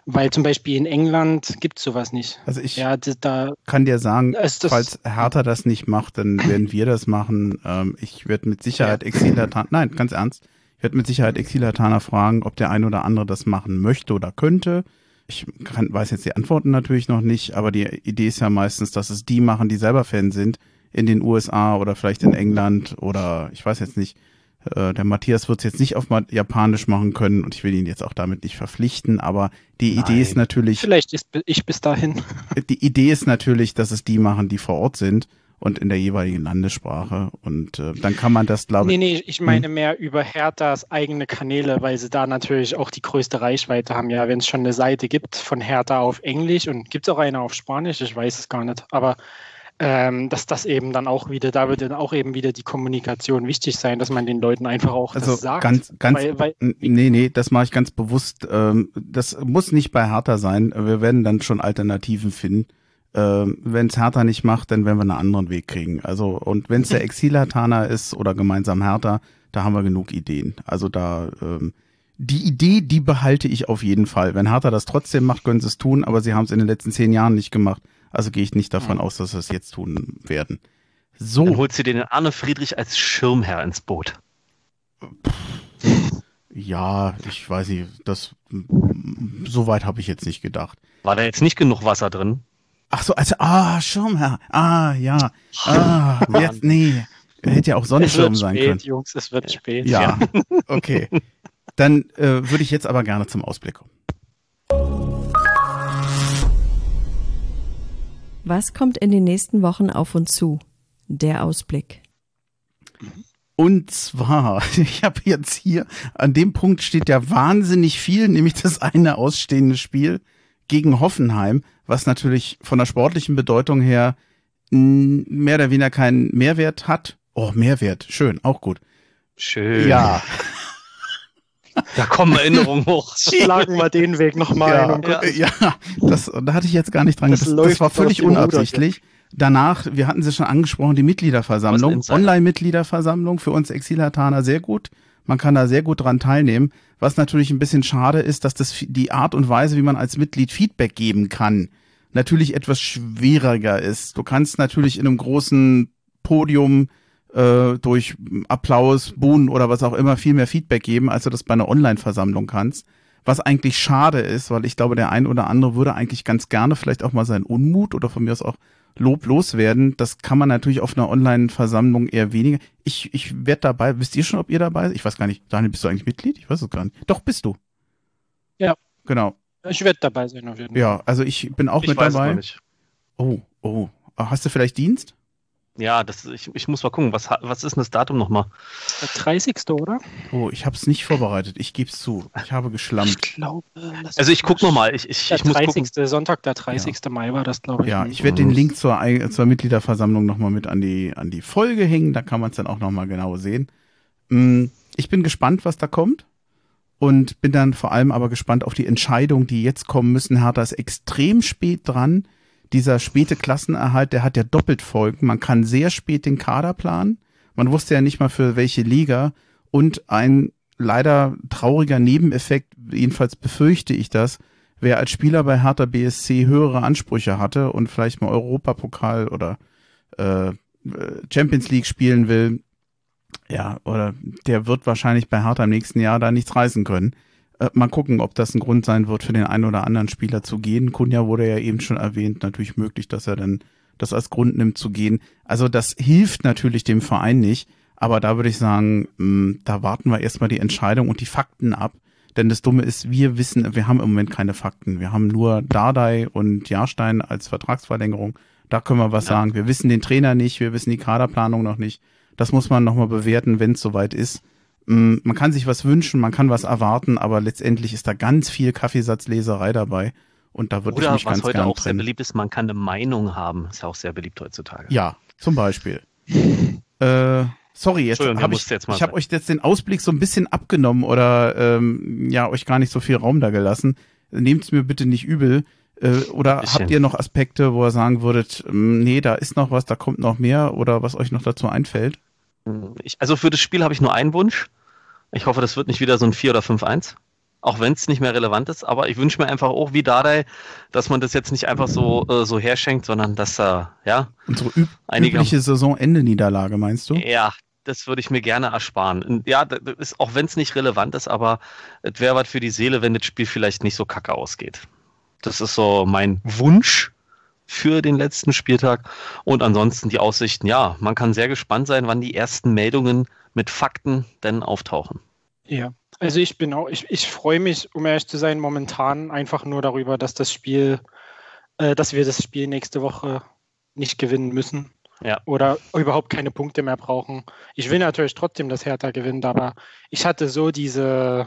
weil zum Beispiel in England gibt es sowas nicht. also ich Ja, da kann dir sagen, falls Hertha das nicht macht, dann werden wir das machen. Ähm, ich werde mit Sicherheit Exilhataner, nein, ganz ernst, ich werde mit Sicherheit Exilhataner fragen, ob der ein oder andere das machen möchte oder könnte. Ich kann, weiß jetzt die Antworten natürlich noch nicht, aber die Idee ist ja meistens, dass es die machen, die selber Fan sind, in den USA oder vielleicht in England oder ich weiß jetzt nicht. Äh, der Matthias wird es jetzt nicht auf Japanisch machen können und ich will ihn jetzt auch damit nicht verpflichten, aber die Idee ist Nein. natürlich, vielleicht ist ich bis dahin. die Idee ist natürlich, dass es die machen, die vor Ort sind und in der jeweiligen Landessprache. Und äh, dann kann man das, glaube Nee, ich. nee, ich meine mehr über Herthas eigene Kanäle, weil sie da natürlich auch die größte Reichweite haben. Ja, wenn es schon eine Seite gibt von Hertha auf Englisch und gibt es auch eine auf Spanisch, ich weiß es gar nicht. Aber ähm, dass das eben dann auch wieder, da wird dann auch eben wieder die Kommunikation wichtig sein, dass man den Leuten einfach auch Also das sagt. ganz, ganz, weil, weil, nee, nee, das mache ich ganz bewusst. Ähm, das muss nicht bei Hertha sein. Wir werden dann schon Alternativen finden. Ähm, wenn es Hertha nicht macht, dann werden wir einen anderen Weg kriegen. Also, und wenn es der Exilhertaner ist oder gemeinsam Hertha, da haben wir genug Ideen. Also da, ähm, die Idee, die behalte ich auf jeden Fall. Wenn Hertha das trotzdem macht, können sie es tun, aber sie haben es in den letzten zehn Jahren nicht gemacht. Also gehe ich nicht davon aus, dass sie es jetzt tun werden. Dann So, holst du den Arne Friedrich als Schirmherr ins Boot. ja, ich weiß nicht, das, so weit habe ich jetzt nicht gedacht. War da jetzt nicht genug Wasser drin? Ach so, also, ah, Schirmherr. Ah, ja. Ah, jetzt, nee. Hätte ja auch es Sonnenschirm wird sein spät, können. Jungs, es wird spät. Ja, okay. Dann äh, würde ich jetzt aber gerne zum Ausblick kommen. Was kommt in den nächsten Wochen auf uns zu? Der Ausblick. Und zwar, ich habe jetzt hier, an dem Punkt steht ja wahnsinnig viel, nämlich das eine ausstehende Spiel gegen Hoffenheim, was natürlich von der sportlichen Bedeutung her mehr oder weniger keinen Mehrwert hat. Oh, Mehrwert, schön, auch gut. Schön. Ja, Da kommen Erinnerungen hoch. Schlagen wir den Weg nochmal ja, ein. Um Ja. Das, da hatte ich jetzt gar nicht dran Das gedacht. Das, das war völlig dem Ruder unabsichtlich. Danach, wir hatten sie schon angesprochen, die Mitgliederversammlung. Online-Mitgliederversammlung für uns Exilhataner sehr gut. Man kann da sehr gut dran teilnehmen. Was natürlich ein bisschen schade ist, dass das die Art und Weise, wie man als Mitglied Feedback geben kann, natürlich etwas schwieriger ist. Du kannst natürlich in einem großen Podium äh, durch Applaus, Buhnen oder was auch immer viel mehr Feedback geben, als du das bei einer Online-Versammlung kannst. Was eigentlich schade ist, weil ich glaube, der ein oder andere würde eigentlich ganz gerne vielleicht auch mal seinen Unmut oder von mir aus auch Lob loswerden. Das kann man natürlich auf einer Online-Versammlung eher weniger. Ich, ich werde dabei. Wisst ihr schon, ob ihr dabei seid? Ich weiß gar nicht. Daniel, bist du eigentlich Mitglied? Ich weiß es gar nicht. Doch, bist du. Ja. Genau. Ich werde dabei sein auf jeden Fall. Ja, also ich bin auch Ich mit weiß es dabei. nicht. Oh, oh. Ah, Hast du vielleicht Dienst? Ja, das, ich, ich muss mal gucken, was, was ist denn das Datum nochmal? Der 30. oder? Oh, ich habe es nicht vorbereitet. Ich gebe es zu. Ich habe geschlammt. Ich glaube. Also ich gucke nochmal. Ich, ich, Der ich muss 30. gucken. Sonntag, der 30. Mai war das, glaube ich. Ja, ich werde den Link zur, zur Mitgliederversammlung nochmal mit an die, an die Folge hängen. Da kann man es dann auch nochmal genau sehen. Mm, Ich bin gespannt, was da kommt. Und bin dann vor allem aber gespannt auf die Entscheidungen, die jetzt kommen müssen. Hertha ist extrem spät dran. Dieser späte Klassenerhalt, der hat ja doppelt Folgen. Man kann sehr spät den Kader planen. Man wusste ja nicht mal für welche Liga. Und ein leider trauriger Nebeneffekt, jedenfalls befürchte ich das, wer als Spieler bei Hertha BSC höhere Ansprüche hatte und vielleicht mal Europapokal oder äh, Champions League spielen will, ja, oder der wird wahrscheinlich bei Hertha im nächsten Jahr da nichts reißen können. Äh, mal gucken, ob das ein Grund sein wird für den einen oder anderen Spieler zu gehen. Kunja wurde ja eben schon erwähnt, natürlich möglich, dass er dann das als Grund nimmt zu gehen. Also das hilft natürlich dem Verein nicht, aber da würde ich sagen, mh, da warten wir erstmal die Entscheidung und die Fakten ab. Denn das Dumme ist, wir wissen, wir haben im Moment keine Fakten. Wir haben nur Dardai und Jahrstein als Vertragsverlängerung. Da können wir was Ja. sagen. Wir wissen den Trainer nicht, wir wissen die Kaderplanung noch nicht. Das muss man nochmal bewerten, wenn es soweit ist. Mm, Man kann sich was wünschen, man kann was erwarten, aber letztendlich ist da ganz viel Kaffeesatzleserei dabei. Und da würde ich Oder mich was ganz heute auch sehr trennen. beliebt ist, man kann eine Meinung haben. Ist ja auch sehr beliebt heutzutage. Ja, zum Beispiel. Äh, sorry, jetzt habe ich, jetzt mal ich habe sein. euch jetzt den Ausblick so ein bisschen abgenommen oder ähm, ja, euch gar nicht so viel Raum da gelassen. Nehmt's mir bitte nicht übel. Äh, oder Bisschen. habt ihr noch Aspekte, wo ihr sagen würdet, ähm, nee, da ist noch was, da kommt noch mehr oder was euch noch dazu einfällt? Ich, also für das Spiel habe ich nur einen Wunsch. Ich hoffe, das wird nicht wieder so ein 4 oder 5-1. Auch wenn es nicht mehr relevant ist. Aber ich wünsche mir einfach auch wie Dardai, dass man das jetzt nicht einfach so, äh, so herschenkt, sondern dass da, ja, Unsere üb Einige- übliche Saisonende-Niederlage, meinst du? ja, das würde ich mir gerne ersparen. Ja, das ist, auch wenn es nicht relevant ist, aber es wäre was für die Seele, wenn das Spiel vielleicht nicht so kacke ausgeht. Das ist so mein Wunsch für den letzten Spieltag. Und ansonsten die Aussichten, ja, man kann sehr gespannt sein, wann die ersten Meldungen mit Fakten denn auftauchen. Ja, also ich bin auch, ich, ich freue mich, um ehrlich zu sein, momentan einfach nur darüber, dass das Spiel, äh, dass wir das Spiel nächste Woche nicht gewinnen müssen. Ja. Oder überhaupt keine Punkte mehr brauchen. Ich will natürlich trotzdem, dass Hertha gewinnt, aber ich hatte so diese,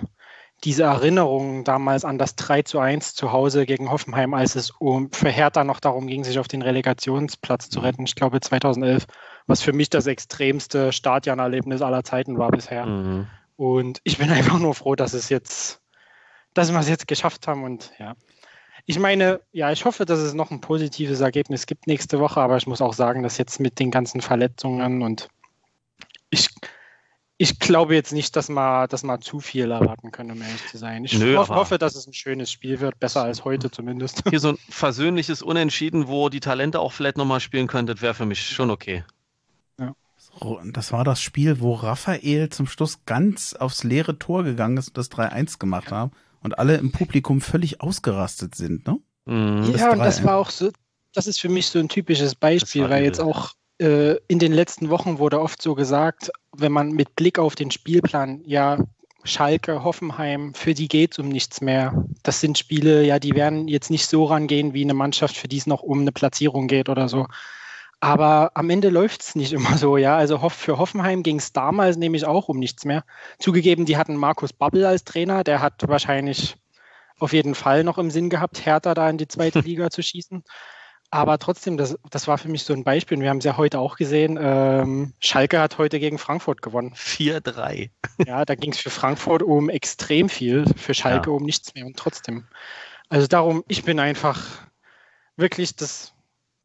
diese Erinnerung damals an das 3 zu 1 zu Hause gegen Hoffenheim, als es um, für Hertha noch darum ging, sich auf den Relegationsplatz zu retten. Ich glaube 2011, was für mich das extremste Stadionerlebnis aller Zeiten war bisher. Mhm. Und ich bin einfach nur froh, dass es jetzt, dass wir es jetzt geschafft haben. Und ja, ich meine, ja, ich hoffe, dass es noch ein positives Ergebnis gibt nächste Woche, aber ich muss auch sagen, dass jetzt mit den ganzen Verletzungen und ich, ich glaube jetzt nicht, dass man, dass man zu viel erwarten können, um ehrlich zu sein. Ich Nö, hoffe, dass es ein schönes Spiel wird, besser als heute zumindest. Hier so ein versöhnliches Unentschieden, wo die Talente auch vielleicht nochmal spielen könnten, wäre für mich schon okay. So, und Das war das Spiel, wo Raphael zum Schluss ganz aufs leere Tor gegangen ist und das 3-1 gemacht haben und alle im Publikum völlig ausgerastet sind, ne? Mhm. Das Ja, und das 3-1. war auch so, das ist für mich so ein typisches Beispiel, weil jetzt auch äh, in den letzten Wochen wurde oft so gesagt, wenn man mit Blick auf den Spielplan, ja, Schalke, Hoffenheim, für die geht es um nichts mehr. Das sind Spiele, ja, die werden jetzt nicht so rangehen wie eine Mannschaft, für die es noch um eine Platzierung geht oder so. Aber am Ende läuft es nicht immer so, ja. Also für Hoffenheim ging es damals nämlich auch um nichts mehr. Zugegeben, die hatten Markus Babbel als Trainer, der hat wahrscheinlich auf jeden Fall noch im Sinn gehabt, Hertha da in die zweite Liga zu schießen. Aber trotzdem, das, das war für mich so ein Beispiel. Und wir haben es ja heute auch gesehen. Ähm, Schalke hat heute gegen Frankfurt gewonnen. 4-3. Ja, da ging es für Frankfurt um extrem viel, für Schalke Ja. um nichts mehr. Und trotzdem. Also darum, ich bin einfach wirklich, das,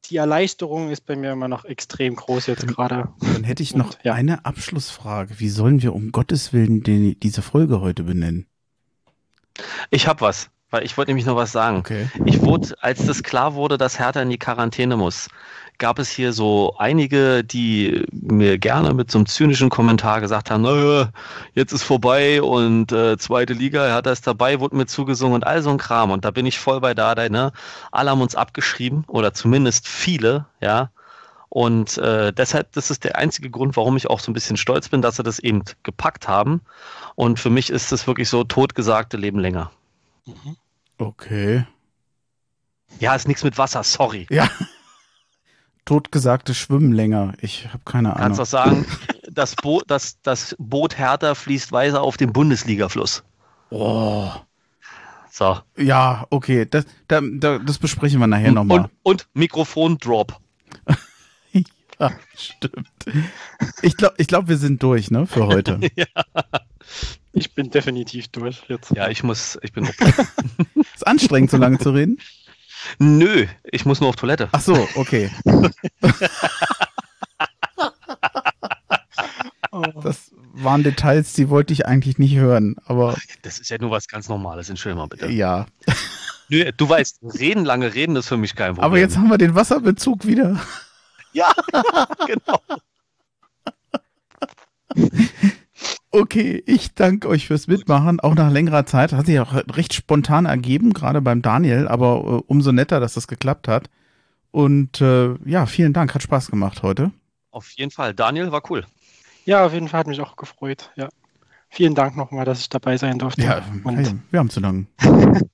die Erleichterung ist bei mir immer noch extrem groß jetzt gerade. Dann hätte ich noch Und, ja. eine Abschlussfrage. Wie sollen wir um Gottes Willen den, diese Folge heute benennen? Ich habe was, weil ich wollte nämlich noch was sagen. Okay. Ich wurde, als das klar wurde, dass Hertha in die Quarantäne muss, gab es hier so einige, die mir gerne mit so einem zynischen Kommentar gesagt haben, naja, jetzt ist vorbei und äh, zweite Liga, Hertha ist dabei, wurde mir zugesungen und all so ein Kram. Und da bin ich voll bei Dardai, ne? Alle haben uns abgeschrieben oder zumindest viele, ja. Und äh, deshalb, das ist der einzige Grund, warum ich auch so ein bisschen stolz bin, dass sie das eben gepackt haben. Und für mich ist das wirklich so totgesagte Leben länger. Okay. Ja, ist nichts mit Wasser, sorry. Ja. totgesagte Schwimmen länger. Ich habe keine Ahnung. Kannst auch sagen, das Boot, das, das Boot Hertha fließt weiter auf dem Bundesligafluss. Oh. So. Ja, okay. Das, da, da, das besprechen wir nachher nochmal. und, und Mikrofon-Drop. Ja, stimmt. Ich glaube, ich glaub, wir sind durch, ne, für heute. Ich bin definitiv durch jetzt. Ja, ich muss, ich bin. Ist anstrengend, so lange zu reden. Nö, ich muss nur auf Toilette. Ach so, okay. Das waren Details, die wollte ich eigentlich nicht hören. Aber Das ist ja nur was ganz Normales. Entschuldigung mal bitte. ja. Nö, du weißt, reden, lange reden ist für mich kein Problem. Aber jetzt haben wir den Wasserbezug wieder. Ja, genau. Okay, ich danke euch fürs Mitmachen, auch nach längerer Zeit. Hat sich auch recht spontan ergeben, gerade beim Daniel, aber äh, umso netter, dass das geklappt hat. Und äh, ja, vielen Dank, hat Spaß gemacht heute. Auf jeden Fall. Daniel war cool. Ja, auf jeden Fall hat mich auch gefreut. Ja. Vielen Dank nochmal, dass ich dabei sein durfte. Ja, und hey, wir haben zu danken.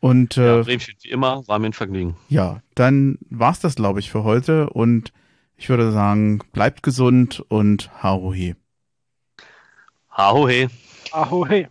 Und Ja, äh, Bremchen, wie immer, war mir ein Vergnügen. ja, dann war's das, glaube ich, für heute. Und ich würde sagen, bleibt gesund und Haruhi. Haho, hey. Aho, hey.